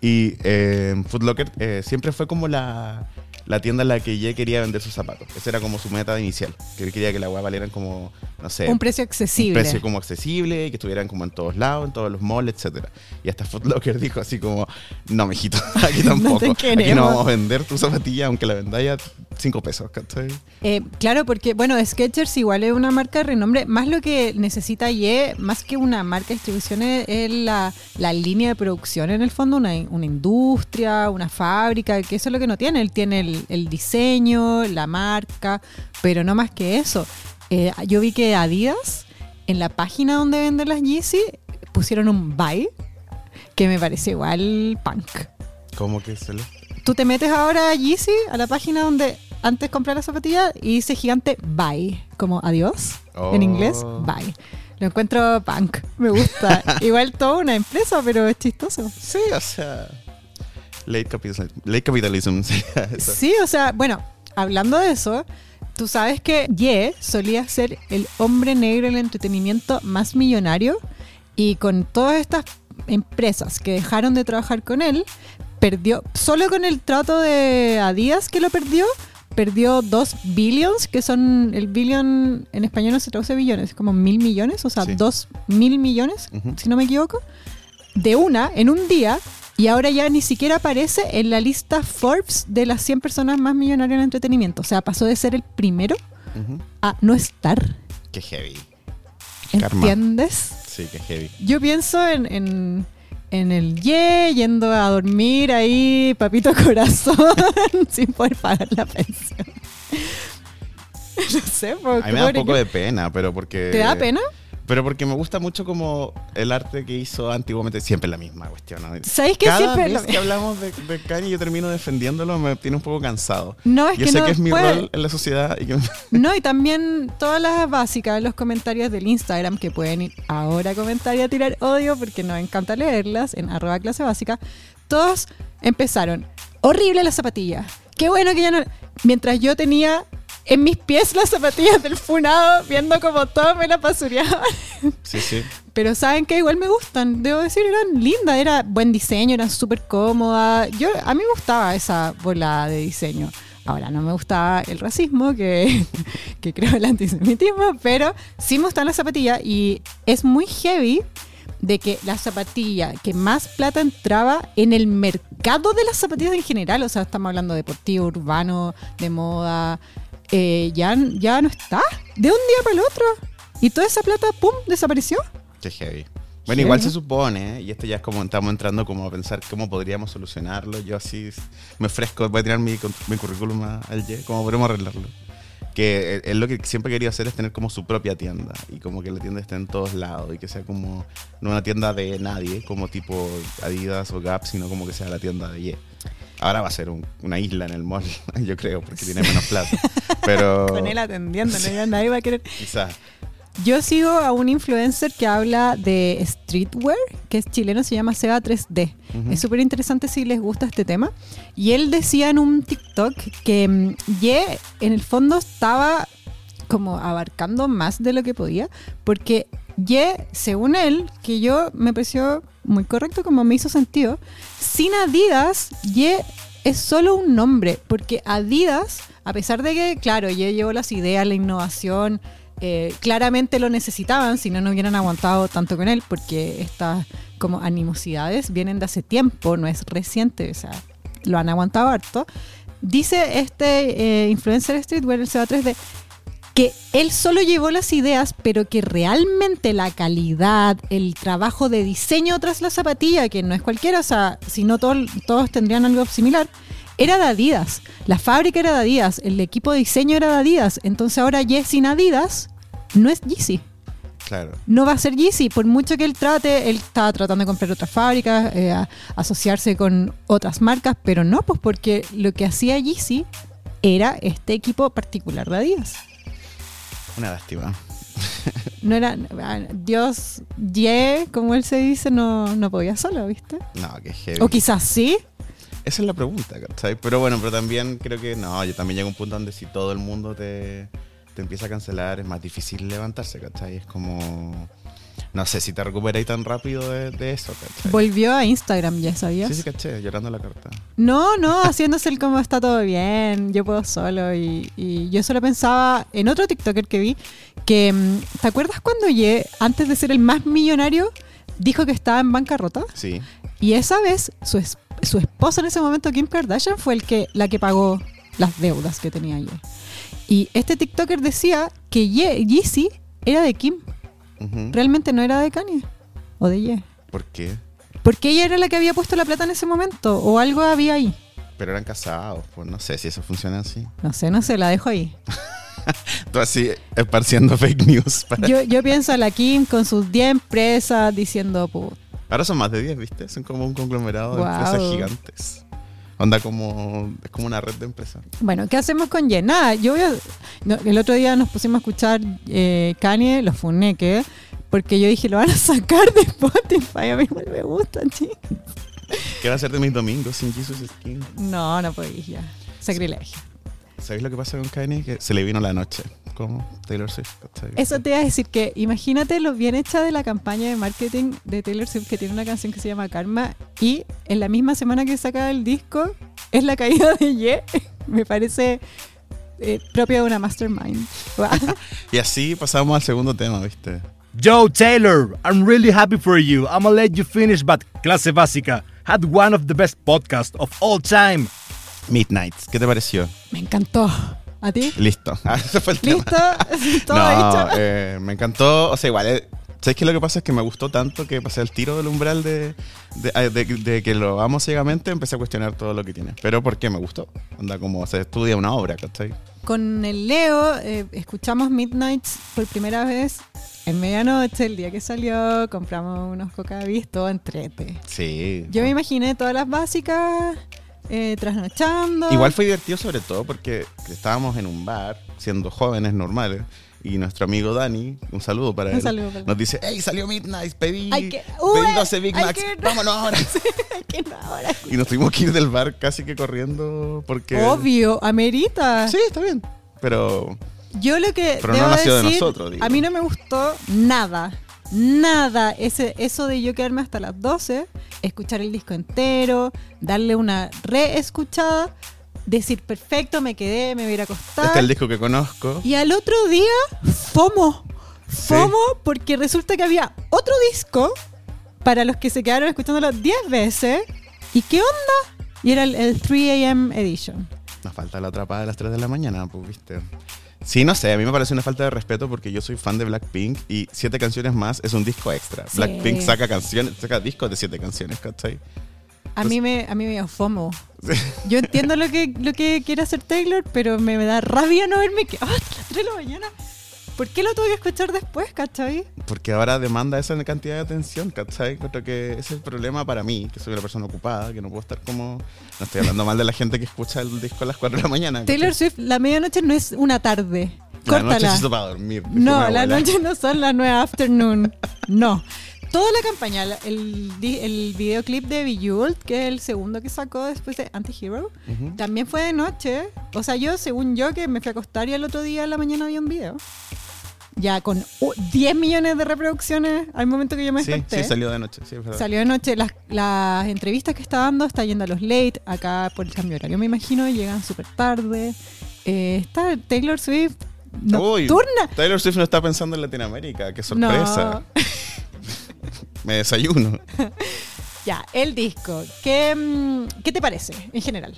Y eh, Foot Locker eh, siempre fue como la, la tienda en la que Ye quería vender sus zapatos. Esa era como su meta inicial. Que él quería que la weá valieran como, no sé, Un precio accesible. un precio como accesible y que estuvieran como en todos lados, en todos los malls, etcétera. Y hasta Foot Locker dijo así como, no, mijito, (laughs) aquí (laughs) tampoco. te aquí no queremos". vamos a vender tu zapatilla aunque la vendáis 5 pesos, ¿cachai? Eh, claro, porque, bueno, Skechers igual es una marca de renombre. Más lo que necesita Ye, más que una marca de distribución, es, es la, la línea de producción en el fondo, una, una industria, una fábrica, que eso es lo que no tiene. Él tiene el, el diseño, la marca, pero no más que eso. Eh, yo vi que Adidas, en la página donde venden las Yeezy, pusieron un buy, que me parece igual punk. ¿Cómo que se lo.? Tú te metes ahora a Yeezy, a la página donde antes compré las zapatillas, y dice gigante bye, como adiós, en Oh. inglés, bye. Lo encuentro punk, me gusta. (laughs) Igual toda una empresa, pero es chistoso. Sí, o sea. Late capitalism. Late capitalism. Sí, o sea, bueno, hablando de eso, tú sabes que Ye solía ser el hombre negro del entretenimiento más millonario Y con todas estas empresas que dejaron de trabajar con él, perdió, solo con el trato de Adidas que lo perdió, perdió 2 billions, que son, el billion en español no se traduce billones, es como mil millones, o sea, Sí. 2 mil millones, si no me equivoco, de una, en un día, y ahora ya ni siquiera aparece en la lista Forbes de las 100 personas más millonarias en entretenimiento. O sea, pasó de ser el primero a no estar. Qué heavy. Karma. ¿Entiendes? Sí, qué heavy. Yo pienso en, en, en el Ye yendo a dormir ahí, papito corazón, (laughs) sin poder pagar la pensión. (laughs) no sé, porque A mí me da un poco de pena, pero porque... ¿Te da pena? Pero porque me gusta mucho como el arte que hizo antiguamente, siempre la misma cuestión. ¿no? ¿Sabéis que Cada siempre vez lo- que hablamos de, de Kanye yo termino defendiéndolo, me tiene un poco cansado. No, es yo que sé no que es mi puede. rol en la sociedad y que (laughs) No, y también todas las básicas, los comentarios del Instagram que pueden ir ahora a comentar y a tirar odio porque nos encanta leerlas en arroba clase básica. Todos empezaron. Horrible la zapatilla. Qué bueno que ya no. Mientras yo tenía en mis pies las zapatillas del funado, viendo como todo me la pasureaban. Sí, sí. Pero saben que igual me gustan, debo decir, eran lindas, era buen diseño, eran súper cómodas. Yo, a mí me gustaba esa bola de diseño. Ahora, no me gustaba el racismo, que, (laughs) que creo el antisemitismo, pero sí me gustan las zapatillas y es muy heavy de que la zapatilla que más plata entraba en el mercado de las zapatillas en general, o sea, estamos hablando de deportivo, urbano, de moda, eh, ya, ya no está, de un día para el otro. Y toda esa plata, ¡pum!, desapareció. Qué heavy. Bueno, igual se supone, ¿eh? y esto ya es como estamos entrando como a pensar cómo podríamos solucionarlo. Yo así me ofrezco, voy a tirar mi, mi currículum al Y, cómo podremos arreglarlo. Que eh, es lo que siempre he querido hacer es tener como su propia tienda y como que la tienda esté en todos lados y que sea como no una tienda de nadie, como tipo Adidas o Gap, sino como que sea la tienda de Y. Ahora va a ser un- una isla en el mall, (laughs) yo creo, porque tiene menos plata. Pero (laughs) Con él atendiendo, nadie va a querer. quizás. Yo sigo a un influencer que habla de streetwear, que es chileno, se llama Seba 3D. Ujú. Es súper interesante si les gusta este tema. Y él decía en un TikTok que mm, Ye en el fondo estaba como abarcando más de lo que podía, porque Ye, según él, que yo me pareció muy correcto, como me hizo sentido, sin Adidas, Ye es solo un nombre, porque Adidas, a pesar de que, claro, Ye llevó las ideas, la innovación, eh, claramente lo necesitaban, si no, no hubieran aguantado tanto con él, porque estas como animosidades vienen de hace tiempo, no es reciente, o sea, lo han aguantado harto. Dice este eh, influencer streetwear, el Seba 3D, que él solo llevó las ideas, pero que realmente la calidad, el trabajo de diseño tras la zapatilla, que no es cualquiera, o sea, si no todos, todos tendrían algo similar, era de Adidas. La fábrica era de Adidas, el equipo de diseño era de Adidas. Entonces ahora sin Adidas no es Yeezy. Claro. No va a ser Yeezy, por mucho que él trate, él estaba tratando de comprar otras fábricas, eh, asociarse con otras marcas, pero no, pues porque lo que hacía Yeezy era este equipo particular de Adidas. Una lástima. (laughs) No era Dios, Ye, como él se dice, no, no podía solo, ¿viste? No, que heavy. O quizás sí. Esa es la pregunta, ¿cachai? Pero bueno, pero también creo que no, yo también llega un punto donde si todo el mundo te, te empieza a cancelar es más difícil levantarse, ¿cachai? Es como, no sé si te recuperáis tan rápido de, de eso, ¿cachai? Volvió a Instagram, ya sabías. Sí, sí, caché, llorando la carta. No, no, haciéndose el como está todo bien, yo puedo solo. Y, y yo solo pensaba en otro TikToker que vi, que mm, ¿te acuerdas cuando Ye, antes de ser el más millonario, dijo que estaba en bancarrota? Sí, Y esa vez su, es- su esposa en ese momento, Kim Kardashian, fue el que, la que pagó las deudas que tenía Ye. Y este TikToker decía que Ye, Yeezy era de Kim, realmente no era de Kanye o de Ye. ¿por qué? Porque ella era la que había puesto la plata en ese momento, o algo había ahí. Pero eran casados, pues no sé si eso funciona así. No sé, no sé, la dejo ahí. (laughs) Tú así esparciendo fake news. Para... Yo, yo (laughs) pienso a la Kim con sus 10 empresas diciendo, "Put, Ahora son más de 10, ¿viste? Son como un conglomerado de empresas gigantes. Onda como, es como una red de empresas. Bueno, ¿qué hacemos con Ye? Nada, yo voy a- no, el otro día nos pusimos a escuchar eh, Kanye, los funeque, porque yo dije, lo van a sacar de Spotify, a mí igual me gustan, chicos. ¿Qué va a hacer de mis domingos sin Jesus Skin? No, no podéis ya. Sacrilegio. ¿Sabéis lo que pasa con Kanye? Que se le vino la noche como Taylor Swift. Eso te iba a decir que imagínate lo bien hecha de la campaña de marketing de Taylor Swift que tiene una canción que se llama Karma y en la misma semana que saca el disco es la caída de Ye. (laughs) Me parece eh, propio de una mastermind. (laughs) Y así pasamos al segundo tema, ¿viste? Joe Taylor, I'm really happy for you. I'm gonna let you finish, but Clase Básica had one of the best podcasts of all time. Midnights, ¿qué te pareció? Me encantó. ¿A ti? Listo. (laughs) Ah, ese fue el tema. ¿Listo? ¿Todo no, dicho? eh, me encantó. O sea, igual, eh, ¿sabes qué? Lo que pasa es que me gustó tanto que pasé el tiro del umbral de, de, de- de que lo amo ciegamente, empecé a cuestionar todo lo que tiene. Pero ¿por qué me gustó? Anda como se estudia una obra, ¿cachai? Con el Leo eh, escuchamos Midnights por primera vez en medianoche, el día que salió, compramos unos cocavis, todo entrete. Sí. Yo me imaginé todas las básicas eh, trasnochando. Igual fue divertido sobre todo porque estábamos en un bar, siendo jóvenes normales, y nuestro amigo Dani, un saludo para Un él, saludo para nos dice, hey, salió Midnight, pedí, que- pedí Uy, 12 Big Macs, que- vámonos ahora. (laughs) que no, ahora- y nos tuvimos que ir del bar casi que corriendo porque... Obvio, amerita. Sí, está bien. Pero Yo lo que Pero no nació de decir, nosotros, digo. a mí no me gustó nada, nada ese eso de yo quedarme hasta las 12, escuchar el disco entero, darle una reescuchada, decir perfecto, me quedé, me voy a ir a acostar. este es el disco que conozco. Y al otro día, FOMO. FOMO porque resulta que había otro disco para los que se quedaron escuchándolo 10 veces. ¿Y qué onda? Y era el, el 3 AM Edition. Nos falta la atrapada de las 3 de la mañana, pues, viste. Sí, no sé, a mí me parece una falta de respeto porque yo soy fan de Blackpink y siete canciones más es un disco extra. Sí. Blackpink saca canciones, saca discos de siete canciones, ¿cachai? A mí me, a mí me dio FOMO. Yo entiendo lo que, lo que quiere hacer Taylor, pero me, me da rabia no verme que hasta (laughs) las 3 de la mañana. ¿Por qué lo tuve que escuchar después, cachai? Porque ahora demanda esa cantidad de atención, ¿cachai? Creo que ese es el problema para mí, que soy una persona ocupada, que no puedo estar como... No estoy hablando mal de la gente que escucha el disco a las 4 de la mañana. ¿cachai? Taylor Swift, la medianoche no es una tarde. La noche Córtala. se hizo para dormir. No, la noche no son las 9 afternoon. No. Toda la campaña, la- el, el videoclip de Bejeweled, que es el segundo que sacó después de Anti-Hero, también fue de noche. O sea, yo, según yo, que me fui a acostar y el otro día en la mañana había un video. Ya con uh, 10 millones de reproducciones al momento que yo me desperté. sí, salió de noche, sí, es verdad. Salió de noche. Las, las entrevistas que está dando está yendo a los late. Acá por el cambio de horario, me imagino, llegan súper tarde. Eh, está Taylor Swift Uy, nocturna. Taylor Swift no está pensando en Latinoamérica, qué sorpresa. (laughs) Me desayuno. (laughs) Ya, el disco. ¿Qué, mm, ¿Qué te parece en general?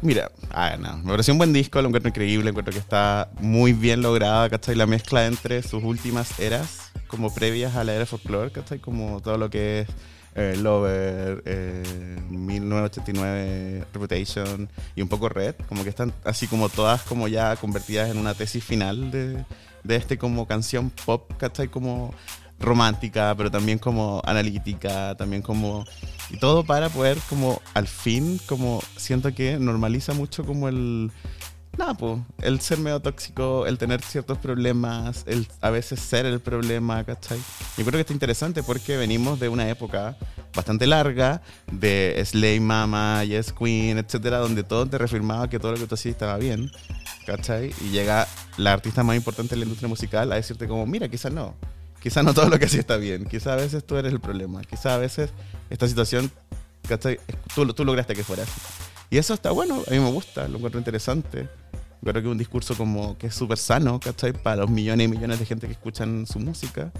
Mira, no, me pareció un buen disco, lo encuentro increíble, encuentro que está muy bien lograda, ¿cachai? La mezcla entre sus últimas eras, como previas a la era folklore, ¿cachai? Como todo lo que es eh, Lover, eh, 1989, Reputation y un poco Red, como que están así como todas como ya convertidas en una tesis final de, de este como canción pop, ¿cachai? Como romántica, pero también como analítica, también como... Y todo para poder como al fin, como siento que normaliza mucho como el... Nada, pues, el ser medio tóxico, el tener ciertos problemas, el a veces ser el problema, ¿cachai? Yo creo que está interesante porque venimos de una época bastante larga de Slay Mama, Yes Queen, etcétera, donde todo te reafirmaba que todo lo que tú hacías estaba bien, ¿cachai? Y llega la artista más importante de la industria musical a decirte como, mira, quizás no, quizás no todo lo que hacías está bien, quizás a veces tú eres el problema, quizás a veces esta situación. Tú, tú lograste que fuera así. Y eso está bueno, a mí me gusta, lo encuentro interesante. Creo que es un discurso como que es súper sano, ¿cachai? Para los millones y millones de gente que escuchan su música.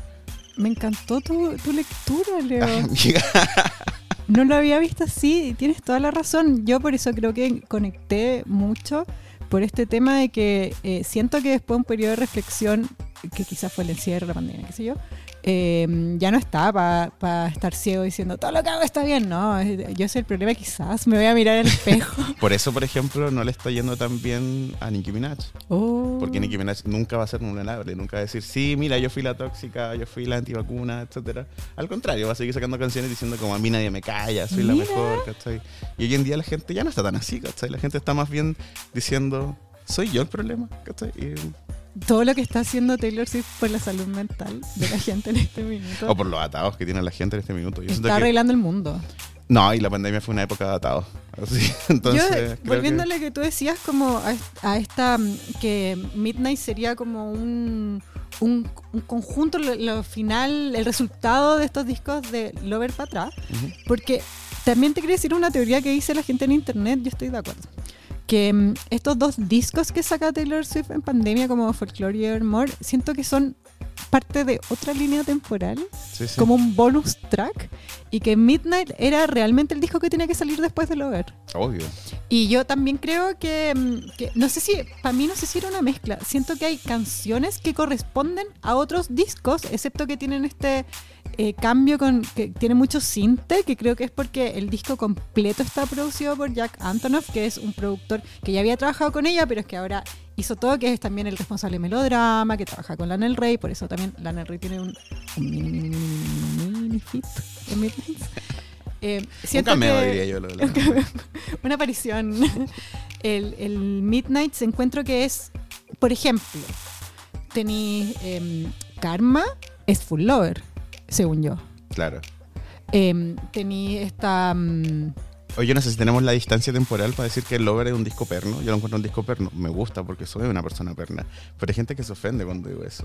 Me encantó tu, tu lectura, Leo. Amiga. (laughs) No lo había visto así, tienes toda la razón. Yo por eso creo que conecté mucho por este tema de que eh, siento que después de un periodo de reflexión, que quizás fue el encierro, la pandemia, qué sé yo, eh, ya no está para estar ciego diciendo todo lo que hago está bien. No, yo sé el problema, quizás me voy a mirar el espejo. (laughs) Por eso, por ejemplo, no le está yendo tan bien a Nicki Minaj. Oh. Porque Nicki Minaj nunca va a ser vulnerable, nunca va a decir, sí, mira, yo fui la tóxica, yo fui la antivacuna, etcétera. Al contrario, va a seguir sacando canciones diciendo como a mí nadie me calla, soy la mejor, ¿cachai? Y hoy en día la gente ya no está tan así, ¿cachai? La gente está más bien diciendo, soy yo el problema, ¿cachai? Y- Todo lo que está haciendo Taylor Swift por la salud mental de la gente en este minuto. o por los atados que tiene la gente en este minuto. Yo está que- arreglando el mundo. No, y la pandemia fue una época de atados. (laughs) Así, entonces, Yo, volviendo que- a lo que tú decías, como a, a esta, mm, que Midnight sería como un, un, un conjunto, lo, lo final, el resultado de estos discos de Lover para atrás, porque también te quería decir una teoría que dice la gente en internet, yo estoy de acuerdo. Que mm, estos dos discos que saca Taylor Swift en pandemia, como Folklore y Evermore, siento que son parte de otra línea temporal Sí, sí. como un bonus track y que Midnight era realmente el disco que tenía que salir después de Lover. Obvio. Y yo también creo que, mm, que no sé si, para mí no sé si era una mezcla, siento que hay canciones que corresponden a otros discos, excepto que tienen este eh, cambio con, que tiene mucho sinte, que creo que es porque el disco completo está producido por Jack Antonoff, que es un productor que ya había trabajado con ella, pero es que ahora hizo todo, que es también el responsable de Melodrama, que trabaja con Lana del Rey, por eso también Lana del Rey tiene un. Eh, Un cameo, que- diría yo. Lo de (laughs) cameo. (laughs) una aparición. (laughs) El, el Midnight se encuentro que es, por ejemplo, tenéis em, Karma, es full lover, según yo. Claro. Em, tení esta. mm, Oye, no sé si tenemos la distancia temporal para decir que el Lover es un disco perno. Yo lo encuentro un disco perno. Me gusta porque soy una persona perna. Pero hay gente que se ofende cuando digo eso.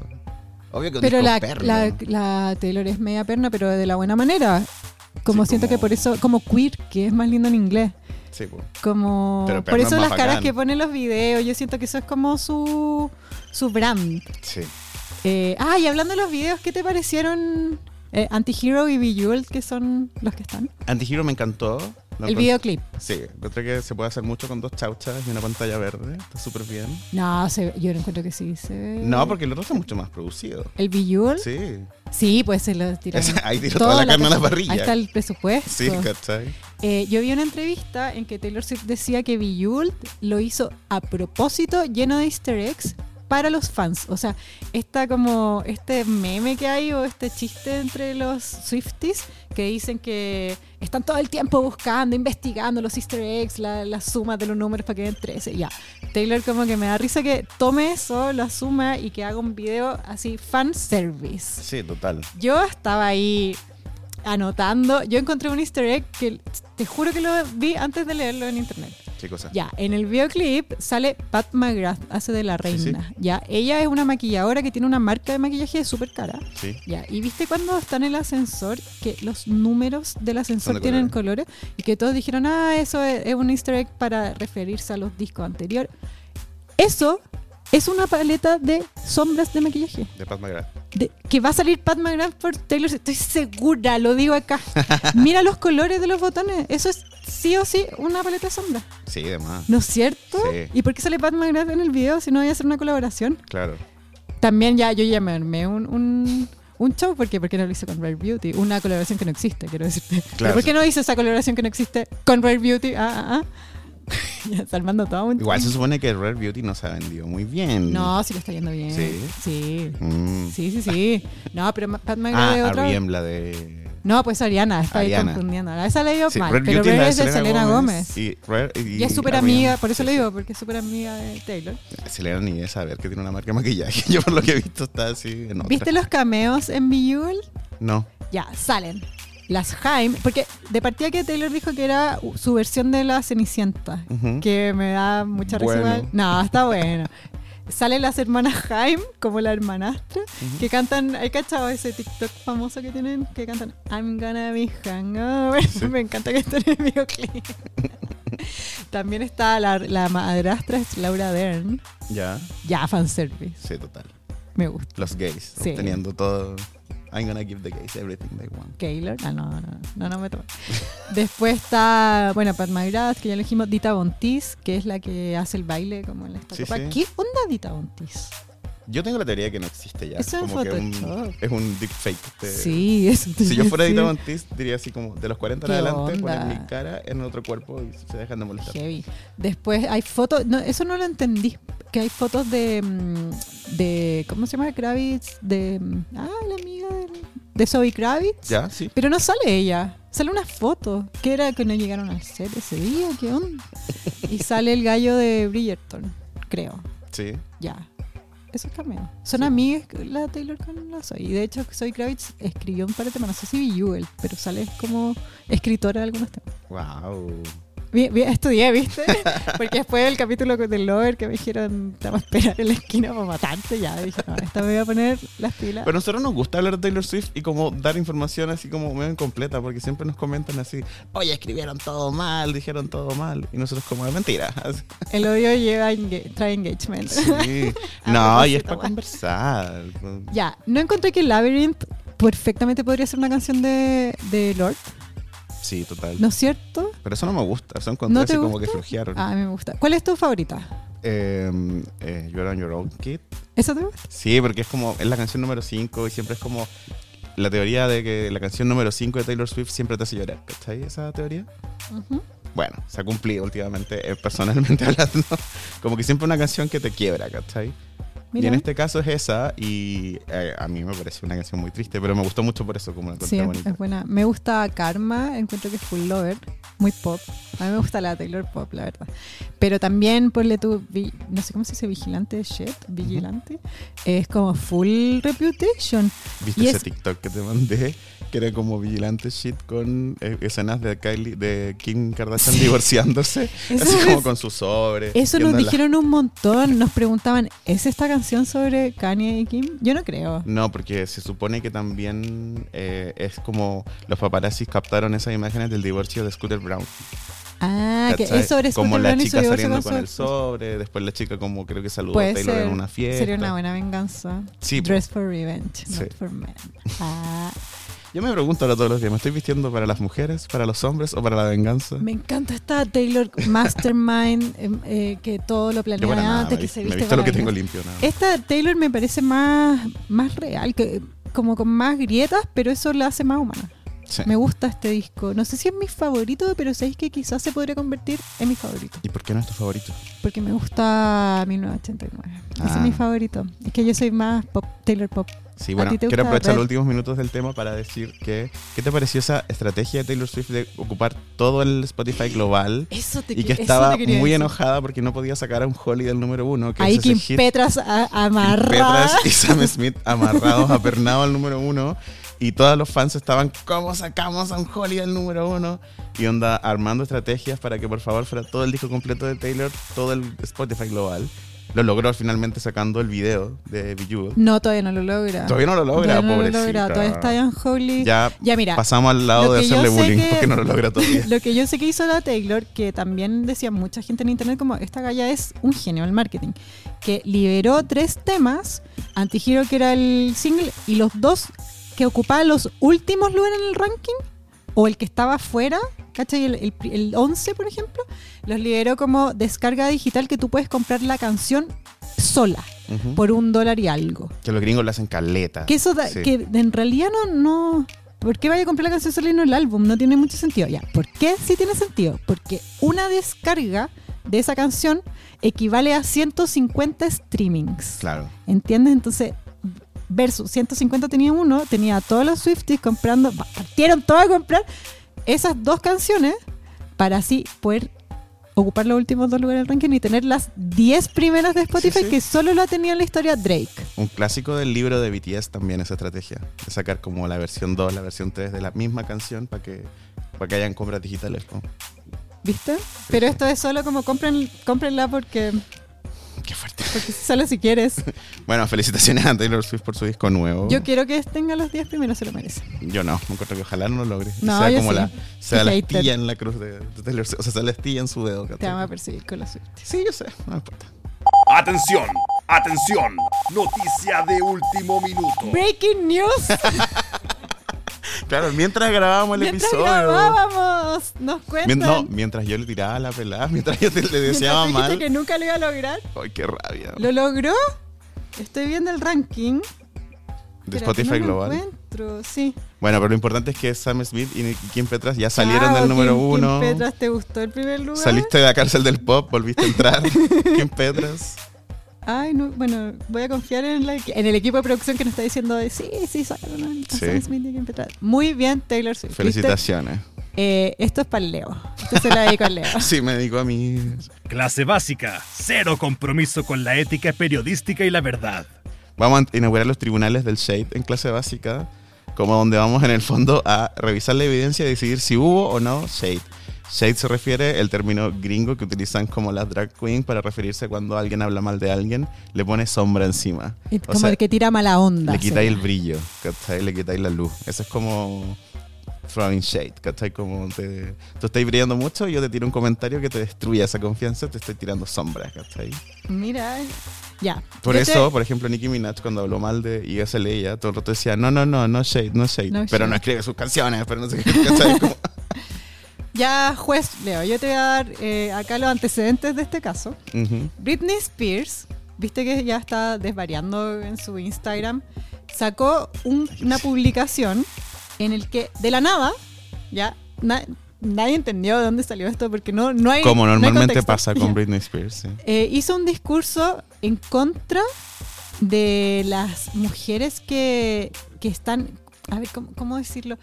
Obvio que un pero disco la, perno. la, la Taylor es media perna, pero de la buena manera. Como Sí, siento como- que por eso, como queer, que es más lindo en inglés. Sí, pues. Como Pero por perno eso más las caras bacán. que pone en los videos, yo siento que eso es como su su brand. Sí. Eh, ah, y hablando de los videos, ¿qué te parecieron eh, Antihero y Bejeweled, que son los que están? Antihero me encantó. El videoclip. Sí, encontré que se puede hacer mucho con dos chauchas y una pantalla verde. Está súper bien. No, se, yo no encuentro que sí se ve. No, porque el otro está mucho más producido. ¿El Bejeweled? Sí. Sí, pues se lo. Esa- ahí tiró toda la carne a la parrilla. Ahí está el presupuesto. Sí, ¿cachai? Eh, yo vi una entrevista en que Taylor Swift decía que Bejeweled lo hizo a propósito, lleno de easter eggs para los fans. O sea, esta como este meme que hay o este chiste entre los Swifties que dicen que están todo el tiempo buscando, investigando los easter eggs, la, las sumas de los números para que den 13. Ya. Taylor como que me da risa que tome eso, lo asuma y que haga un video así fan service. Sí, total. Yo estaba ahí anotando. Yo encontré un easter egg que te juro que lo vi antes de leerlo en internet. Qué cosa. Ya, en el videoclip sale Pat McGrath, hace de la Sí, sí. reina. Ya, ella es una maquilladora que tiene una marca de maquillaje súper cara. Sí. Ya, y viste cuando está en el ascensor que los números del ascensor de tienen colores y que todos dijeron, ah, eso es, es un easter egg para referirse a los discos anteriores. Eso es una paleta de sombras de maquillaje. De Pat McGrath. de- que va a salir Pat McGrath por Taylor. Estoy segura, lo digo acá. (laughs) Mira los colores de los botones. Eso es sí o sí una paleta de sombras. Sí, demás. ¿No es cierto? Sí. ¿Y por qué sale Pat McGrath en el video si no voy a hacer una colaboración? Claro. También ya yo ya me armé un, un, un show. ¿Por qué? Porque no lo hice con Rare Beauty. Una colaboración que no existe, quiero decirte. ¿Pero Claro. ¿Por qué no hice esa colaboración que no existe con Rare Beauty? Ah, ah, ah. (laughs) armando todo un... Igual se supone que Rare Beauty no se ha vendido muy bien. No, sí lo está yendo bien. ¿Sí? Sí. Mm. Sí, sí, sí. No, pero Pat McGrath Ah, otra... La de... No, pues Ariana, está ahí Ariana. confundiendo. A esa le digo Sí, mal, Rare pero Beauty Rare es de Selena Gómez. Y, Rare- y- Y es súper R.E.M.. amiga, por eso le digo, porque es súper amiga de Taylor. Selena ni de saber que tiene una marca de maquillaje. (laughs) Yo por lo que he visto está así en otra. ¿Viste los cameos en Bejeweled? No. Ya, salen. Las Jaime, porque de partida que Taylor dijo que era su versión de la Cenicienta, que me da mucha risa. Bueno. No, está bueno. Salen las hermanas Jaime, como la hermanastra, que cantan, ¿hay cachado ese TikTok famoso que tienen? Que cantan I'm gonna be hungover. (laughs) Me encanta que estén en el videoclip. También está la, la madrastra, es Laura Dern. Ya. Ya, fanservice. Sí, total. Me gusta. Los gays. Sí. Teniendo todo. I'm gonna give the gays everything they want. Keylor. Ah, no, no, no, no me tomo. (laughs) Después está, bueno, Pat McGrath, que ya elegimos, Dita Bontis, que es la que hace el baile como en la estatua. Sí, sí. ¿Qué onda Dita Bontis? Yo tengo la teoría de que no existe ya. Eso es como que un- es un deepfake. de- Sí, eso te Si yo fuera. Dita Montis, diría así como de los 40 en ¿Qué adelante, ponen mi cara en otro cuerpo y se dejan de molestar. Heavy. Después hay fotos, no, eso no lo entendí, que hay fotos de, mm, de ¿cómo se llama? Kravitz, de, mm, ah, la amiga de, de Zoe Kravitz. ¿Ya? Sí. Pero no sale ella, sale una foto, que era que no llegaron al set ese día, ¿qué onda? Y sale el gallo de Bridgerton, creo, Sí. ya. Eso es cameo. Son Sí. amigas la Taylor con la Zoe. Y de hecho, Zoe Kravitz escribió un par de temas, no sé si Bejeweled, pero sale como escritora de algunos temas. Wow. Estudié, ¿viste? (laughs) Porque después del capítulo del Lover que me dijeron, te vamos a esperar en la esquina para matarte, ya dije, no, esta me voy a poner las pilas. Pero a nosotros nos gusta hablar de Taylor Swift y como dar información así como medio incompleta, porque siempre nos comentan así, oye, escribieron todo mal, dijeron todo mal. Y nosotros como, es mentira. (laughs) El odio lleva enga- trae engagement. Sí. (laughs) No, y es para conversar. Ya, no encontré que Labyrinth perfectamente podría ser una canción de, de Lord, Sí, total. ¿no es cierto? Pero eso no me gusta, eso encontré ¿No te como que flojearon. Ah, a mí me gusta. ¿Cuál es tu favorita? Eh, eh, You're on Your Own Kid. ¿Esa te gusta? Sí, porque es como, es la canción número 5 y siempre es como la teoría de que la canción número 5 de Taylor Swift siempre te hace llorar. ¿Cachai esa teoría? Ujú. Bueno, se ha cumplido últimamente, eh, personalmente (laughs) hablando. Como que siempre una canción que te quiebra, ¿cachai? Y Mira. en este caso es esa y eh, a mí me parece una canción muy triste, pero me gustó mucho por eso, como la Sí, bonita. es buena. Me gusta Karma, encuentro que es full lover, muy pop. A mí me gusta la Taylor Pop, la verdad. Pero también ponle tú, no sé cómo se dice, vigilante shit, vigilante. Es como full reputation. ¿Viste y ese es- TikTok que te mandé? Que era como vigilante shit con eh, escenas de Kylie, de Kim Kardashian divorciándose, (laughs) Eso así como es- con su sobre. Eso y nos dijeron un montón, nos preguntaban, ¿es esta canción sobre Kanye y Kim? Yo no creo. No, porque se supone que también eh, es como los paparazzis captaron esas imágenes del divorcio de Scooter Brown. Ah, que es sobre Como Scooter la Braun y su chica saliendo con con el sobre, después la chica como creo que saludó a Taylor ser. en una fiesta. Sería una buena venganza. Sí. Dress for revenge, Sí. not for men. Ah, Yo me pregunto ahora todos los días, ¿me estoy vistiendo para las mujeres, para los hombres o para la venganza? me encanta esta Taylor Mastermind, (laughs) em, eh, que todo lo planea nada, antes, me, que se me viste lo para que tengo limpio. Nada. Esta Taylor me parece más, más real, que, como con más grietas, pero eso la hace más humana. Sí. Me gusta este disco. No sé si es mi favorito, pero sabéis que quizás se podría convertir en mi favorito. ¿Y por qué no es tu favorito? Porque me gusta 1989. Ese Ah. es mi favorito. Es que yo soy más pop, Taylor Pop. Sí, ¿A bueno, quiero aprovechar los últimos minutos del tema para decir que, ¿qué te pareció esa estrategia de Taylor Swift de ocupar todo el Spotify global? Eso te Y que estaba muy decir. enojada porque no podía sacar a un Holly del número uno. Que Ahí es ese Kim. Petras a- Kim amarrada. Petras y Sam Smith amarrados, apernados al número uno. Y todos los fans estaban, ¿cómo sacamos a un Holly del número uno? Y onda armando estrategias para que por favor fuera todo el disco completo de Taylor, todo el Spotify global. Lo logró finalmente sacando el video de Bejeweled. No, todavía no lo logra. Todavía no lo logra, Todavía no lo pobrecita. logra. Todavía está en Holy. Ya, Ya, mira. pasamos al lado lo de hacerle bullying que- porque no lo logra todavía. (laughs) Lo que yo sé que hizo la Taylor, que también decía mucha gente en internet, como esta galla es un genio del marketing, que liberó tres temas, Antihero que era el single, y los dos que ocupaban los últimos lugares en el ranking, o el que estaba fuera, ¿cachai? El, el, el 11, por ejemplo, los liberó como descarga digital que tú puedes comprar la canción sola, por un dólar y algo. Que los gringos le hacen caleta. Que eso da- Sí. que en realidad no, no. ¿Por qué vaya a comprar la canción solo y no el álbum? No tiene mucho sentido. Ya, ¿por qué sí tiene sentido? Porque una descarga de esa canción equivale a 150 streamings. Claro. ¿Entiendes? Entonces, versus 150 tenía uno, tenía a todos los Swifties comprando, partieron todos a comprar esas dos canciones para así poder ocupar los últimos dos lugares del ranking y tener las 10 primeras de Spotify sí. que solo la tenía en la historia Drake. Un clásico del libro de BTS también esa estrategia. De sacar como la versión 2, la versión 3 de la misma canción para que, para que hayan compras digitales. ¿no? ¿Viste? Pero esto es solo como compren, cómprenla porque, Qué fuerte. (laughs) porque solo si quieres. (laughs) Bueno, felicitaciones a Taylor Swift por su disco nuevo. Yo quiero que tenga los 10 primeros, se lo merece. Yo no, me encuentro que ojalá no lo logre. No, sea yo como sí. la, sea la hater. astilla en la cruz de, de Taylor Swift. O sea, sea la astilla en su dedo. Te vamos a perseguir con los Swifties. Sí, yo sé, no me importa. Atención, atención. Noticia de último minuto. Breaking news. (laughs) Claro, mientras grabábamos el Mientras episodio. grabábamos, nos cuentan. No, mientras yo le tiraba la pelada, mientras yo te, le deseaba mal. que nunca lo iba a lograr. Ay, qué rabia. ¿Lo logró? Estoy viendo el ranking. De Spotify no lo Global. encuentro, sí. Bueno, pero lo importante es que Sam Smith y Kim Petras ya salieron del número Kim- Kim uno. Petras, ¿te gustó el primer lugar? Saliste de la cárcel del pop, volviste a entrar. (laughs) Kim Petras. Ay, no, bueno, voy a confiar en, la- en el equipo de producción que nos está diciendo de, sí, sí, sacaron a Sí. Muy bien, Taylor Swift. Felicitaciones. Eh, esto es para el Leo. Esto se lo dedico al Leo. (laughs) Sí, me dedico a mí. Clase básica, cero compromiso con la ética periodística y la verdad. Vamos a inaugurar los tribunales del Shade en clase básica, como donde vamos en el fondo a revisar la evidencia y decidir si hubo o no Shade. Shade se refiere el término gringo que utilizan como las drag queen para referirse cuando alguien habla mal de alguien, le pone sombra encima. O Como sea, el que tira mala onda. le quitáis el brillo, ¿cachai? Le quitáis la luz. Eso es como throwing shade, ¿cachai? Como te, tú estás brillando mucho y yo te tiro un comentario que te destruye esa confianza, te estoy tirando sombra, ¿cachai? Mira, ya. Por Yo te- eso, por ejemplo, Nicki Minaj cuando habló mal de ISL ella, todo el rato decía, no, no, no, no shade, no shade. No pero shade. no escribe sus canciones, pero no sé qué, ¿cachai? (laughs) Como- Ya, juez Leo, yo te voy a dar eh, acá los antecedentes de este caso. Britney Spears, viste que ya está desvariando en su Instagram, sacó un- una publicación en el que de la nada, ya na- nadie entendió de dónde salió esto porque no, no hay. Como no hay normalmente pasa con (laughs) Britney Spears, sí. Eh, hizo un discurso en contra de las mujeres que, que están, a ver, ¿cómo, cómo decirlo?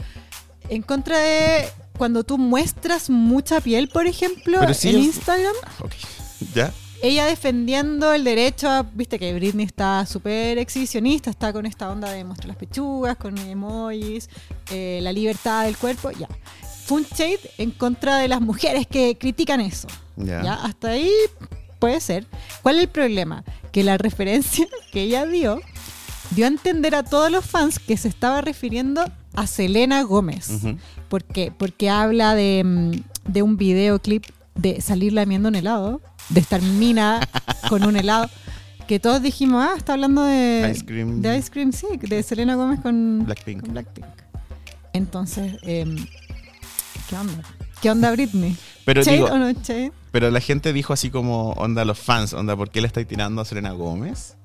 En contra de cuando tú muestras mucha piel, por ejemplo, en Instagram. ¿Ya? Ella defendiendo el derecho a, viste que Britney está súper exhibicionista, está con esta onda de mostrar las pechugas, con emojis, eh, la libertad del cuerpo, ya. Fue un shade en contra de las mujeres que critican eso. Ya. Ya, hasta ahí puede ser. ¿Cuál es el problema? Que la referencia (laughs) que ella dio dio a entender a todos los fans que se estaba refiriendo a Selena Gómez. Ujú. ¿Por qué? Porque habla de, mm, de un videoclip de salir lamiendo un helado, de estar mina (laughs) con un helado, que todos dijimos, ah, está hablando de Ice Cream. de Ice Cream, sí, de Selena Gómez con Blackpink. con Blackpink. Entonces, em, ¿qué onda? ¿Qué onda Britney? Pero ¿Shade digo, o no pero la gente dijo así como, onda, los fans, onda, ¿por qué le estáis tirando a Selena Gómez?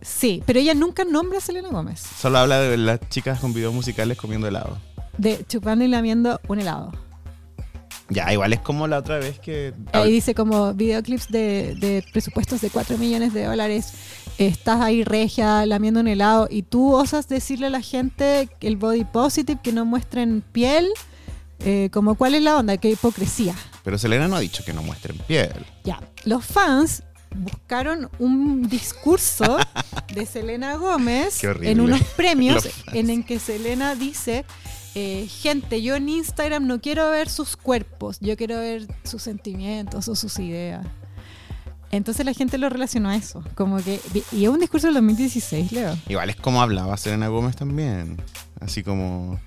Sí, pero ella nunca nombra a Selena Gómez. Solo habla de las chicas con videos musicales comiendo helado. De chupando y lamiendo un helado. Ya, igual es como la otra vez que... Ahí dice como videoclips de, de presupuestos de 4 millones de dólares. Estás ahí regia lamiendo un helado y tú osas decirle a la gente que el body positive, que no muestren piel. Eh, como cuál es la onda, qué hipocresía. Pero Selena no ha dicho que no muestren piel. Ya, los fans buscaron un discurso (laughs) de Selena Gómez en unos premios en el que Selena dice, eh, gente, yo en Instagram no quiero ver sus cuerpos, yo quiero ver sus sentimientos o sus ideas. Entonces la gente lo relacionó a eso, como que y es un discurso del 2016, Leo. Igual es como hablaba Selena Gómez también. Así como...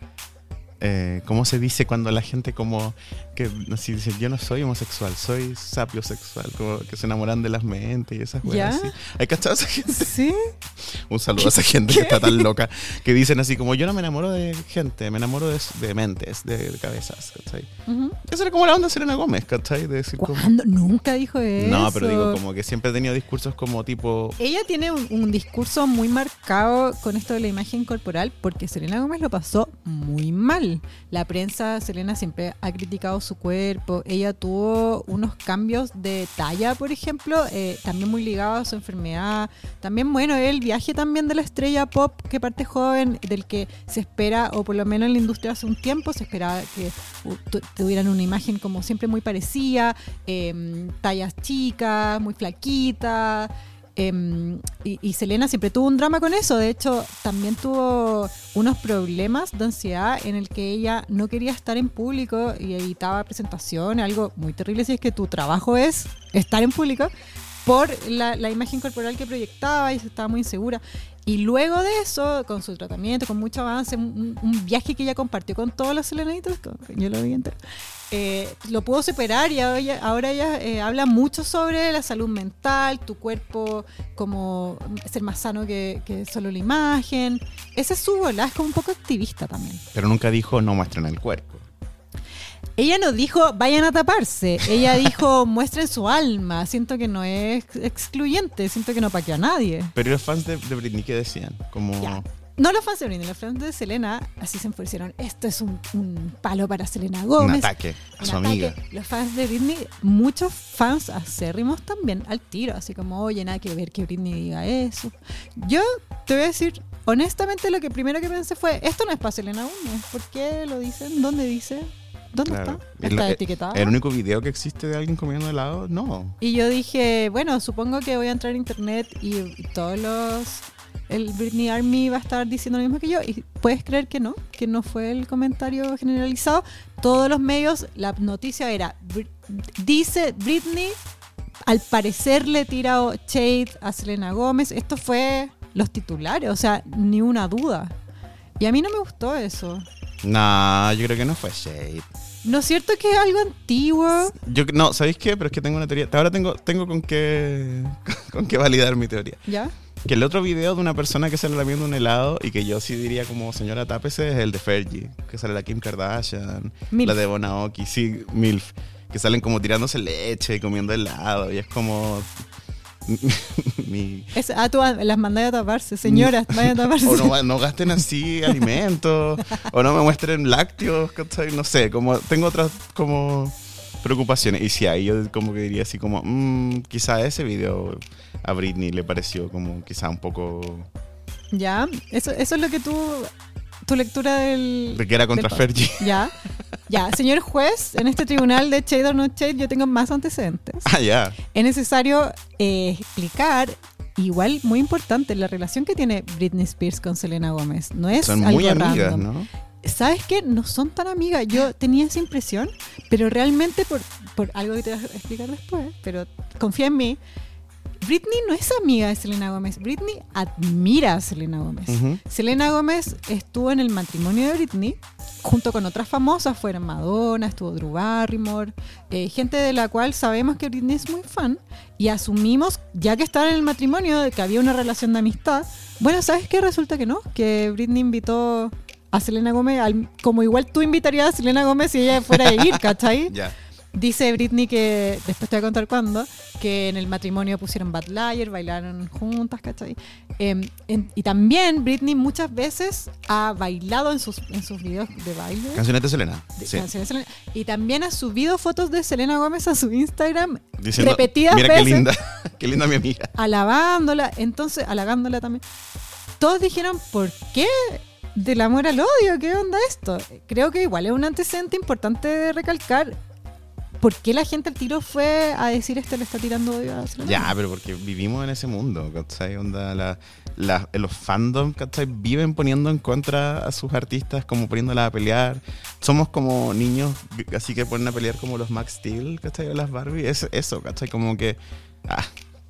Eh, ¿Cómo se dice cuando la gente como que así dice yo no soy homosexual, soy sapiosexual, como que se enamoran de las mentes y esas weas así. ¿Hay cachado a esa gente? Sí. (laughs) Un saludo a esa gente que está tan loca que dicen así como yo no me enamoro de gente, me enamoro de, de mentes, de, de cabezas, ¿cachai? Ujú. Esa era como la onda de Selena Gómez, ¿cachai? De decir como... Nunca dijo eso. No, pero digo como que siempre he tenido discursos como tipo... Ella tiene un, un discurso muy marcado con esto de la imagen corporal porque Selena Gómez lo pasó muy mal. La prensa, Selena siempre ha criticado su cuerpo. Ella tuvo unos cambios de talla, por ejemplo, eh, también muy ligados a su enfermedad. También, bueno, el viaje también de la estrella pop que parte joven, del que se espera, o por lo menos en la industria hace un tiempo, se esperaba que tu- tuvieran una imagen como siempre muy parecida, eh, tallas chicas, muy flaquitas. Em, y, Selena siempre tuvo un drama con eso. De hecho, también tuvo unos problemas de ansiedad en el que ella no quería estar en público y evitaba presentaciones, algo muy terrible si es que tu trabajo es estar en público por la, imagen corporal que proyectaba y estaba muy insegura. Y luego de eso, con su tratamiento, con mucho avance, un, viaje que ella compartió con todos los selenitos, yo lo vi entero, eh, lo pudo superar y ahora ahora ella eh, habla mucho sobre la salud mental, tu cuerpo, como ser más sano que, solo la imagen. Esa es su bola, es como un poco activista también. Pero nunca dijo no muestren el cuerpo. Ella no dijo vayan a taparse, ella dijo (laughs) muestren su alma. Siento que no es excluyente, siento que no paqueó a nadie. Pero los fans de, de Britney, ¿qué decían? Como... No los fans de Britney, los fans de Selena así se enfurecieron. Esto es un, un palo para Selena Un Gómez. ataque a un su ataque. amiga. Los fans de Britney, muchos fans acérrimos también al tiro, así como, oye, nada que ver que Britney diga eso. Yo te voy a decir, honestamente, lo que primero que pensé fue, esto no es para Selena Gómez. ¿Por qué lo dicen? ¿Dónde dice? ¿Dónde Claro. está? ¿Está el- etiquetado? El único video que existe de alguien comiendo helado, no. Y yo dije, bueno, supongo que voy a entrar a internet y, todos los el Britney Army va a estar diciendo lo mismo que yo. Y puedes creer que no, que no fue el comentario generalizado. Todos los medios, la noticia era, Br- dice Britney, al parecer le tira shade a Selena Gómez. Esto fue los titulares, o sea, ni una duda. Y a mí no me gustó eso. No, yo creo que no fue shade. ¿No es cierto que es algo antiguo? Yo, no, ¿sabéis qué? Pero es que tengo una teoría. Ahora tengo, tengo con qué (laughs) con qué validar mi teoría. ¿Ya? Que el otro video de una persona que sale lamiendo un helado y que yo sí diría como señora tápese es el de Fergie, que sale la Kim Kardashian, Milf. la de Bonaoki, sí, MILF, que salen como tirándose leche y comiendo helado y es como mi Es, ah, tú las mandé a taparse. Señoras, vayan a taparse. o no, no gasten así (laughs) alimentos o no me muestren lácteos, no sé, como tengo otras como preocupaciones y si ahí yo como que diría así como mm, quizá ese video a Britney le pareció como quizá un poco Ya, eso, eso es lo que tú. Tu lectura del. de que era contra Fergie. Ya. Ya, señor juez, en este tribunal de Shade or No Shade yo tengo más antecedentes. Ah, ya. Es necesario eh, explicar, igual muy importante, la relación que tiene Britney Spears con Selena Gómez. No es Son algo muy amigas, random. ¿no? ¿Sabes qué? No son tan amigas. Yo tenía esa impresión, pero realmente por, por algo que te voy a explicar después, pero confía en mí. Britney no es amiga de Selena Gómez. Britney admira a Selena Gómez. Selena Gómez estuvo en el matrimonio de Britney junto con otras famosas. Fueron Madonna, estuvo Drew Barrymore, eh, gente de la cual sabemos que Britney es muy fan y asumimos, ya que estaban en el matrimonio, de que había una relación de amistad. Bueno, ¿sabes qué? Resulta que no, que Britney invitó a Selena Gómez, al- como igual tú invitarías a Selena Gómez si ella fuera a (laughs) ir, ¿cachai? Ya. Dice Britney que, después te voy a contar cuándo, que en el matrimonio pusieron Bad Liar, bailaron juntas, ¿cachai? En- y también Britney muchas veces ha bailado en sus, en sus videos de baile. Canciones de Selena. de Sí. canciones de Selena, y también ha subido fotos de Selena Gómez a su Instagram Diciendo, repetidas Mira veces qué linda, (laughs) qué linda mi amiga. alabándola, entonces halagándola también. Todos dijeron, ¿por qué del amor al odio? ¿Qué onda esto? Creo que igual es un antecedente importante de recalcar. ¿Por qué la gente al tiro fue a decir esto le está tirando odio a Selena Ya, pero porque vivimos en ese mundo, ¿cachai? Onda, la, la- los fandom, ¿cachai? Viven poniendo en contra a sus artistas, como poniéndolas a pelear. Somos como niños, así que ponen a pelear como los Max Steel, ¿cachai? O las Barbie. Es eso, ¿cachai? Como que. Ah,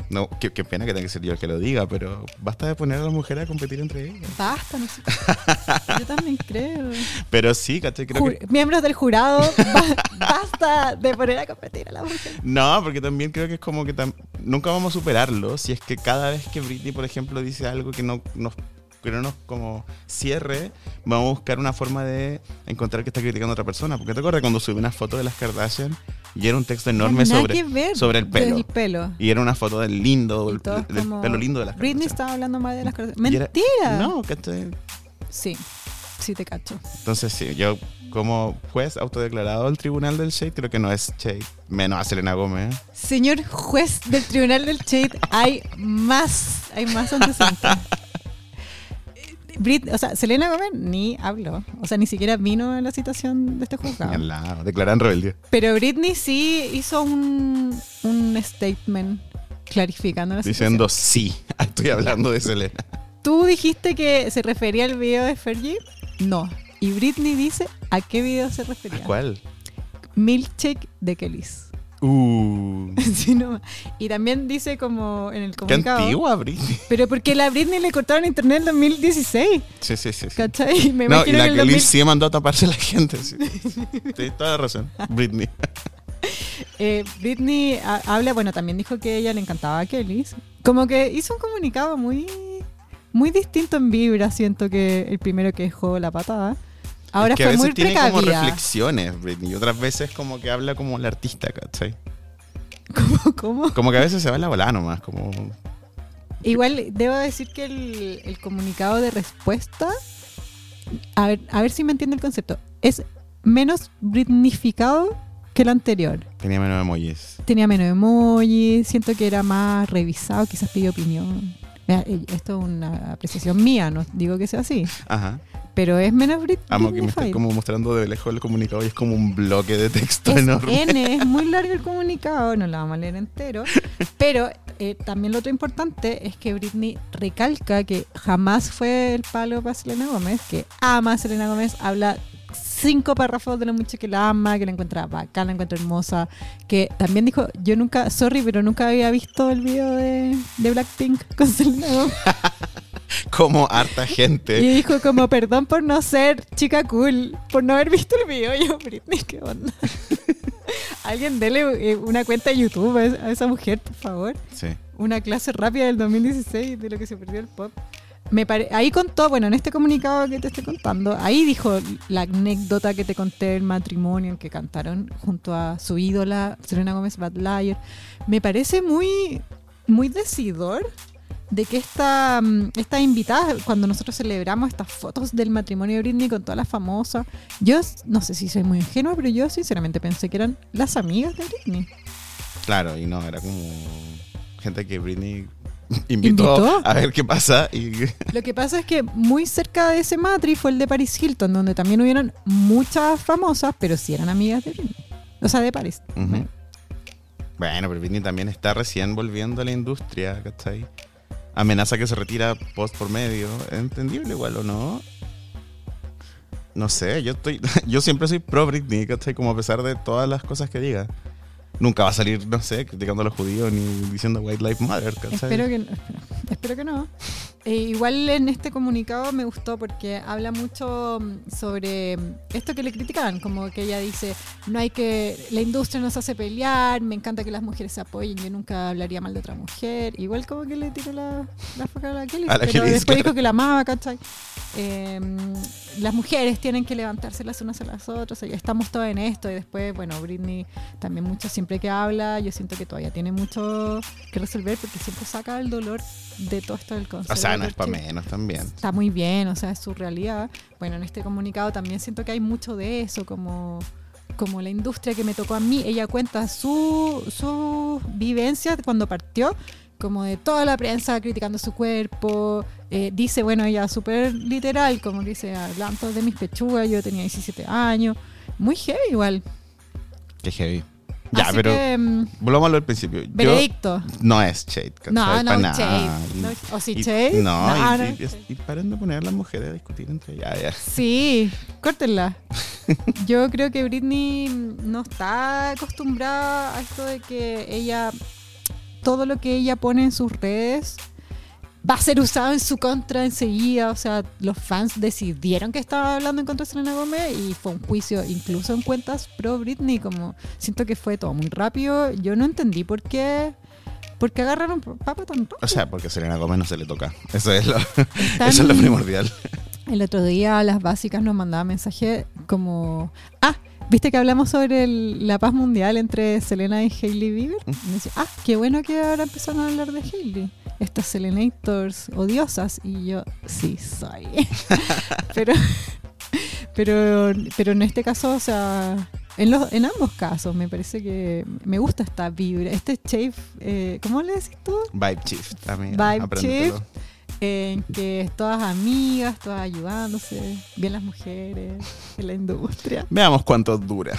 no, qué, qué pena que tenga que ser yo el que lo diga, pero basta de poner a las mujeres a competir entre ellas. Basta, no sé. (laughs) Yo también creo. Pero sí, ¿cachai? Creo que. Miembros del jurado, (laughs) ba- basta de poner a competir a la mujer. No, porque también creo que es como que nunca vamos a superarlo si es que cada vez que Britney, por ejemplo, dice algo que no nos que no nos como cierre, vamos a buscar una forma de encontrar que está criticando a otra persona. Porque te acuerdas cuando subí una foto de las Kardashian y era un texto enorme sobre, ver sobre el pelo. pelo. Y era una foto del lindo, el- del pelo lindo de las Britney Kardashian. estaba hablando mal de las cosas. Y era- ¡Mentira! No, ¿cachai? Sí, sí te cacho. Entonces sí, yo como juez autodeclarado del tribunal del Shade, creo que no es Shade, menos a Selena Gómez. Señor juez del Tribunal del Shade, hay más, hay más antecedentes. (laughs) Brit, o sea, Selena Gómez ni habló, o sea, ni siquiera vino a la citación de este juzgado. al lado, declaran rebeldía. Pero Britney sí hizo un, un statement clarificando la Diciendo situación. sí, (laughs) estoy hablando de Selena. ¿Tú dijiste que se refería al video de Fergie? No. Y Britney dice a qué video se refería. ¿Cuál? Milkshake de Kellys. Uh, (laughs) Sí, no. Y también dice como en el qué comunicado. antigua Britney. Pero porque la Britney le cortaron internet en 2016. Sí, sí, sí. sí. ¿Cachai? Me No, y la que en Kelly 2000 sí mandó a taparse a la gente. Sí. Tienes toda la razón. Britney. (laughs) eh, Britney ha- habla, bueno, también dijo que ella le encantaba a Kelly. Como que hizo un comunicado muy, muy distinto en vibra, siento que el primero que dejó la patada. Ahora Es que a fue veces muy tiene como reflexiones, Britney. Y otras veces como que habla como el artista, ¿cachai? (laughs) ¿Cómo, cómo? Como que a veces se va a la bola nomás. Como... Igual debo decir que el, el comunicado de respuesta, a ver, a ver si me entiende el concepto, es menos britnificado que el anterior. Tenía menos emojis. Tenía menos emoji, siento que era más revisado, quizás pidió opinión. Eh, Esto es una apreciación mía, no digo que sea así, Ajá. Pero es menos brit Amo que me britnified. como mostrando de lejos el comunicado y es como un bloque de texto Es enorme. N, es (laughs) muy largo el comunicado, no lo vamos a leer entero, pero eh, también lo otro importante es que Britney recalca que jamás fue el palo para Selena Gómez, que ama a Selena Gómez, habla cinco párrafos de lo mucho que la ama, que la encuentra bacana, la encuentra hermosa, que también dijo, yo nunca, sorry, pero nunca había visto el video de, de Blackpink con Selena Gómez. (laughs) (laughs) Como harta Y gente. dijo como, perdón por no ser chica cool, por no haber visto el video. (laughs) Y yo, Britney, ¿qué onda? (laughs) Alguien dele eh, una cuenta de YouTube a esa- mujer, por favor. Sí. Una clase rápida del 2016 de lo que se perdió el pop. Me pare- ahí contó, bueno, en este comunicado que te estoy contando, ahí dijo la anécdota que te conté del matrimonio en que cantaron junto a su ídola, Selena Gómez Bad Liar. Me parece muy, muy decidor de que esta, mm, esta invitada, cuando nosotros celebramos estas fotos del matrimonio de Britney con todas las famosas, yo no sé si soy muy ingenua, pero yo sinceramente pensé que eran las amigas de Britney. Claro, y no, era como gente que Britney (laughs) invitó, ¿Invitó? a ver qué pasa y Lo que pasa es que muy cerca de ese matri fue el de Paris Hilton, donde también hubieron muchas famosas, pero sí eran amigas de Britney. O sea, de Paris. Bueno, pero Britney también está recién volviendo a la industria, ¿cachai? Amenaza que se retira post por medio. ¿Entendible igual o no? No sé, yo estoy. (laughs) Yo siempre soy pro Britney, ¿cachai? Como a pesar de todas las cosas que diga. Nunca va a salir, no sé, criticando a los judíos ni diciendo White Lives Matter, ¿cachai? Espero que, no- espero, espero que no. Eh, igual en este comunicado me gustó porque habla mucho mm, sobre mm, esto que le criticaban, como que ella dice, no hay que, la industria nos hace pelear, me encanta que las mujeres se apoyen, yo nunca hablaría mal de otra mujer. Igual como que le tiró la, la foca a la Kelly, A la pero Kelly, después claro. dijo que la amaba, ¿cachai? Eh, las mujeres tienen que levantarse las unas a las otras, estamos todas en esto, y después, bueno, Britney también mucho, siempre que habla, yo siento que todavía tiene mucho que resolver porque siempre saca el dolor de todo esto del concepto. O sea, no es para menos también. Está muy bien, o sea, es su realidad. Bueno, en este comunicado también siento que hay mucho de eso, como, como la industria que me tocó a mí. Ella cuenta su, su vivencia cuando partió, como de toda la prensa criticando su cuerpo. Eh, dice, bueno, ella súper literal, como dice, hablando de mis pechugas, yo tenía 17 años. Muy heavy igual. Qué heavy. Ya, Así pero que, mm, volvamos a lo del principio. Yo- veredicto. no es shade. No, no, nada. shade. No, ¿o sí Y- shade? No, No, y, no. y- y paren de poner a las mujeres a discutir entre ellas. Ya. Sí, córtenla. (laughs) Yo creo que Britney no está acostumbrada a esto de que ella, todo lo que ella pone en sus redes va a ser usado en su contra enseguida. O sea, los fans decidieron que estaba hablando en contra de Selena Gómez y fue un juicio incluso en cuentas pro Britney. Como siento que fue todo muy rápido. Yo no entendí por qué. ¿Por qué agarraron papa tan rápido? O sea, porque a Selena Gómez no se le toca. Eso es lo, (laughs) Están- eso es lo primordial. El otro día las básicas nos mandaban mensaje como... Ah, ¿viste que hablamos sobre el- la paz mundial entre Selena y Hailey Bieber? Y me decía, ah, qué bueno que ahora empezaron a hablar de Hailey. Estas Selenators odiosas. Y yo, sí, soy. (laughs) pero, pero, pero en este caso, o sea... En, los, en ambos casos me parece que me gusta esta vibra, este shape, eh, ¿cómo le decís tú? Vibe Shift, amiga. Vibe shift. en que todas amigas, todas ayudándose, bien las mujeres en la industria. Veamos cuánto dura.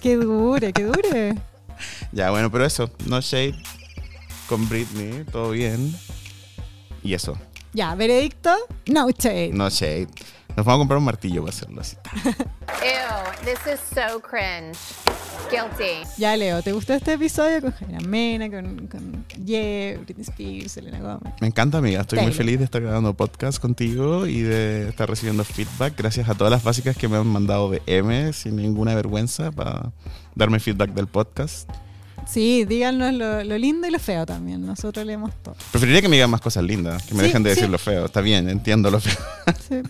Que dure, que dure. (laughs) ya, bueno, pero eso. No shade con Britney, todo bien. Y eso, Ya, veredicto, no shade. no shade. Nos vamos a comprar un martillo para hacerlo así. (laughs) Ew, this is so cringe. Guilty. Ya, Leo, ¿te gustó este episodio con Jaina Mena, con, con Ye, Britney Spears, Selena Gómez? Me encanta, amiga. Estoy muy Taylor. feliz de estar grabando podcast contigo y de estar recibiendo feedback. Gracias a todas las básicas que me han mandado de M sin ninguna vergüenza para darme feedback del podcast. Sí, díganos lo, lo lindo y lo feo también. Nosotros leemos todo. Preferiría que me digan más cosas lindas, que me Sí, dejen de sí. decir lo feo. Está bien, entiendo lo feo. Sí. (laughs)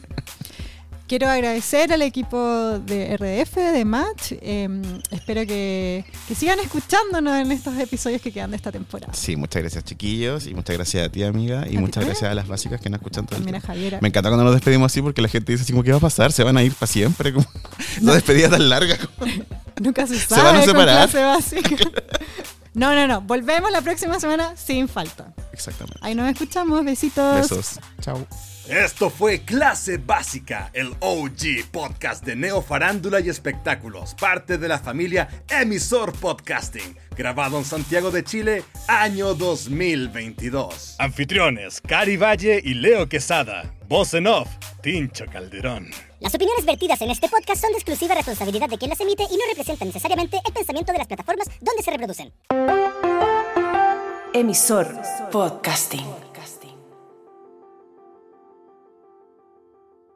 Quiero agradecer al equipo de RDF, de Match. Eh, espero que, que sigan escuchándonos en estos episodios que quedan de esta temporada. Sí, muchas gracias, chiquillos. Y muchas gracias a ti, amiga. Y muchas ti. gracias a las básicas que nos escuchan todo el También a tiempo. Javiera. Me encanta cuando nos despedimos así porque la gente dice así como, ¿qué va a pasar? ¿Se van a ir para siempre? Como, (laughs) Esa despedida tan larga. como- (laughs) Nunca se (laughs) Se sabe van a separar. No, no, no. Volvemos la próxima semana sin falta. Exactamente. Ahí nos escuchamos. Besitos. Besos. Chao. Esto fue Clase Básica, el OG podcast de Neo Farándula y Espectáculos, parte de la familia Emisor Podcasting, grabado en Santiago de Chile, año 2022. Anfitriones, Cari Valle y Leo Quesada. Voz en off, Tincho Calderón. Las opiniones vertidas en este podcast son de exclusiva responsabilidad de quien las emite y no representan necesariamente el pensamiento de las plataformas donde se reproducen. Emisor Podcasting.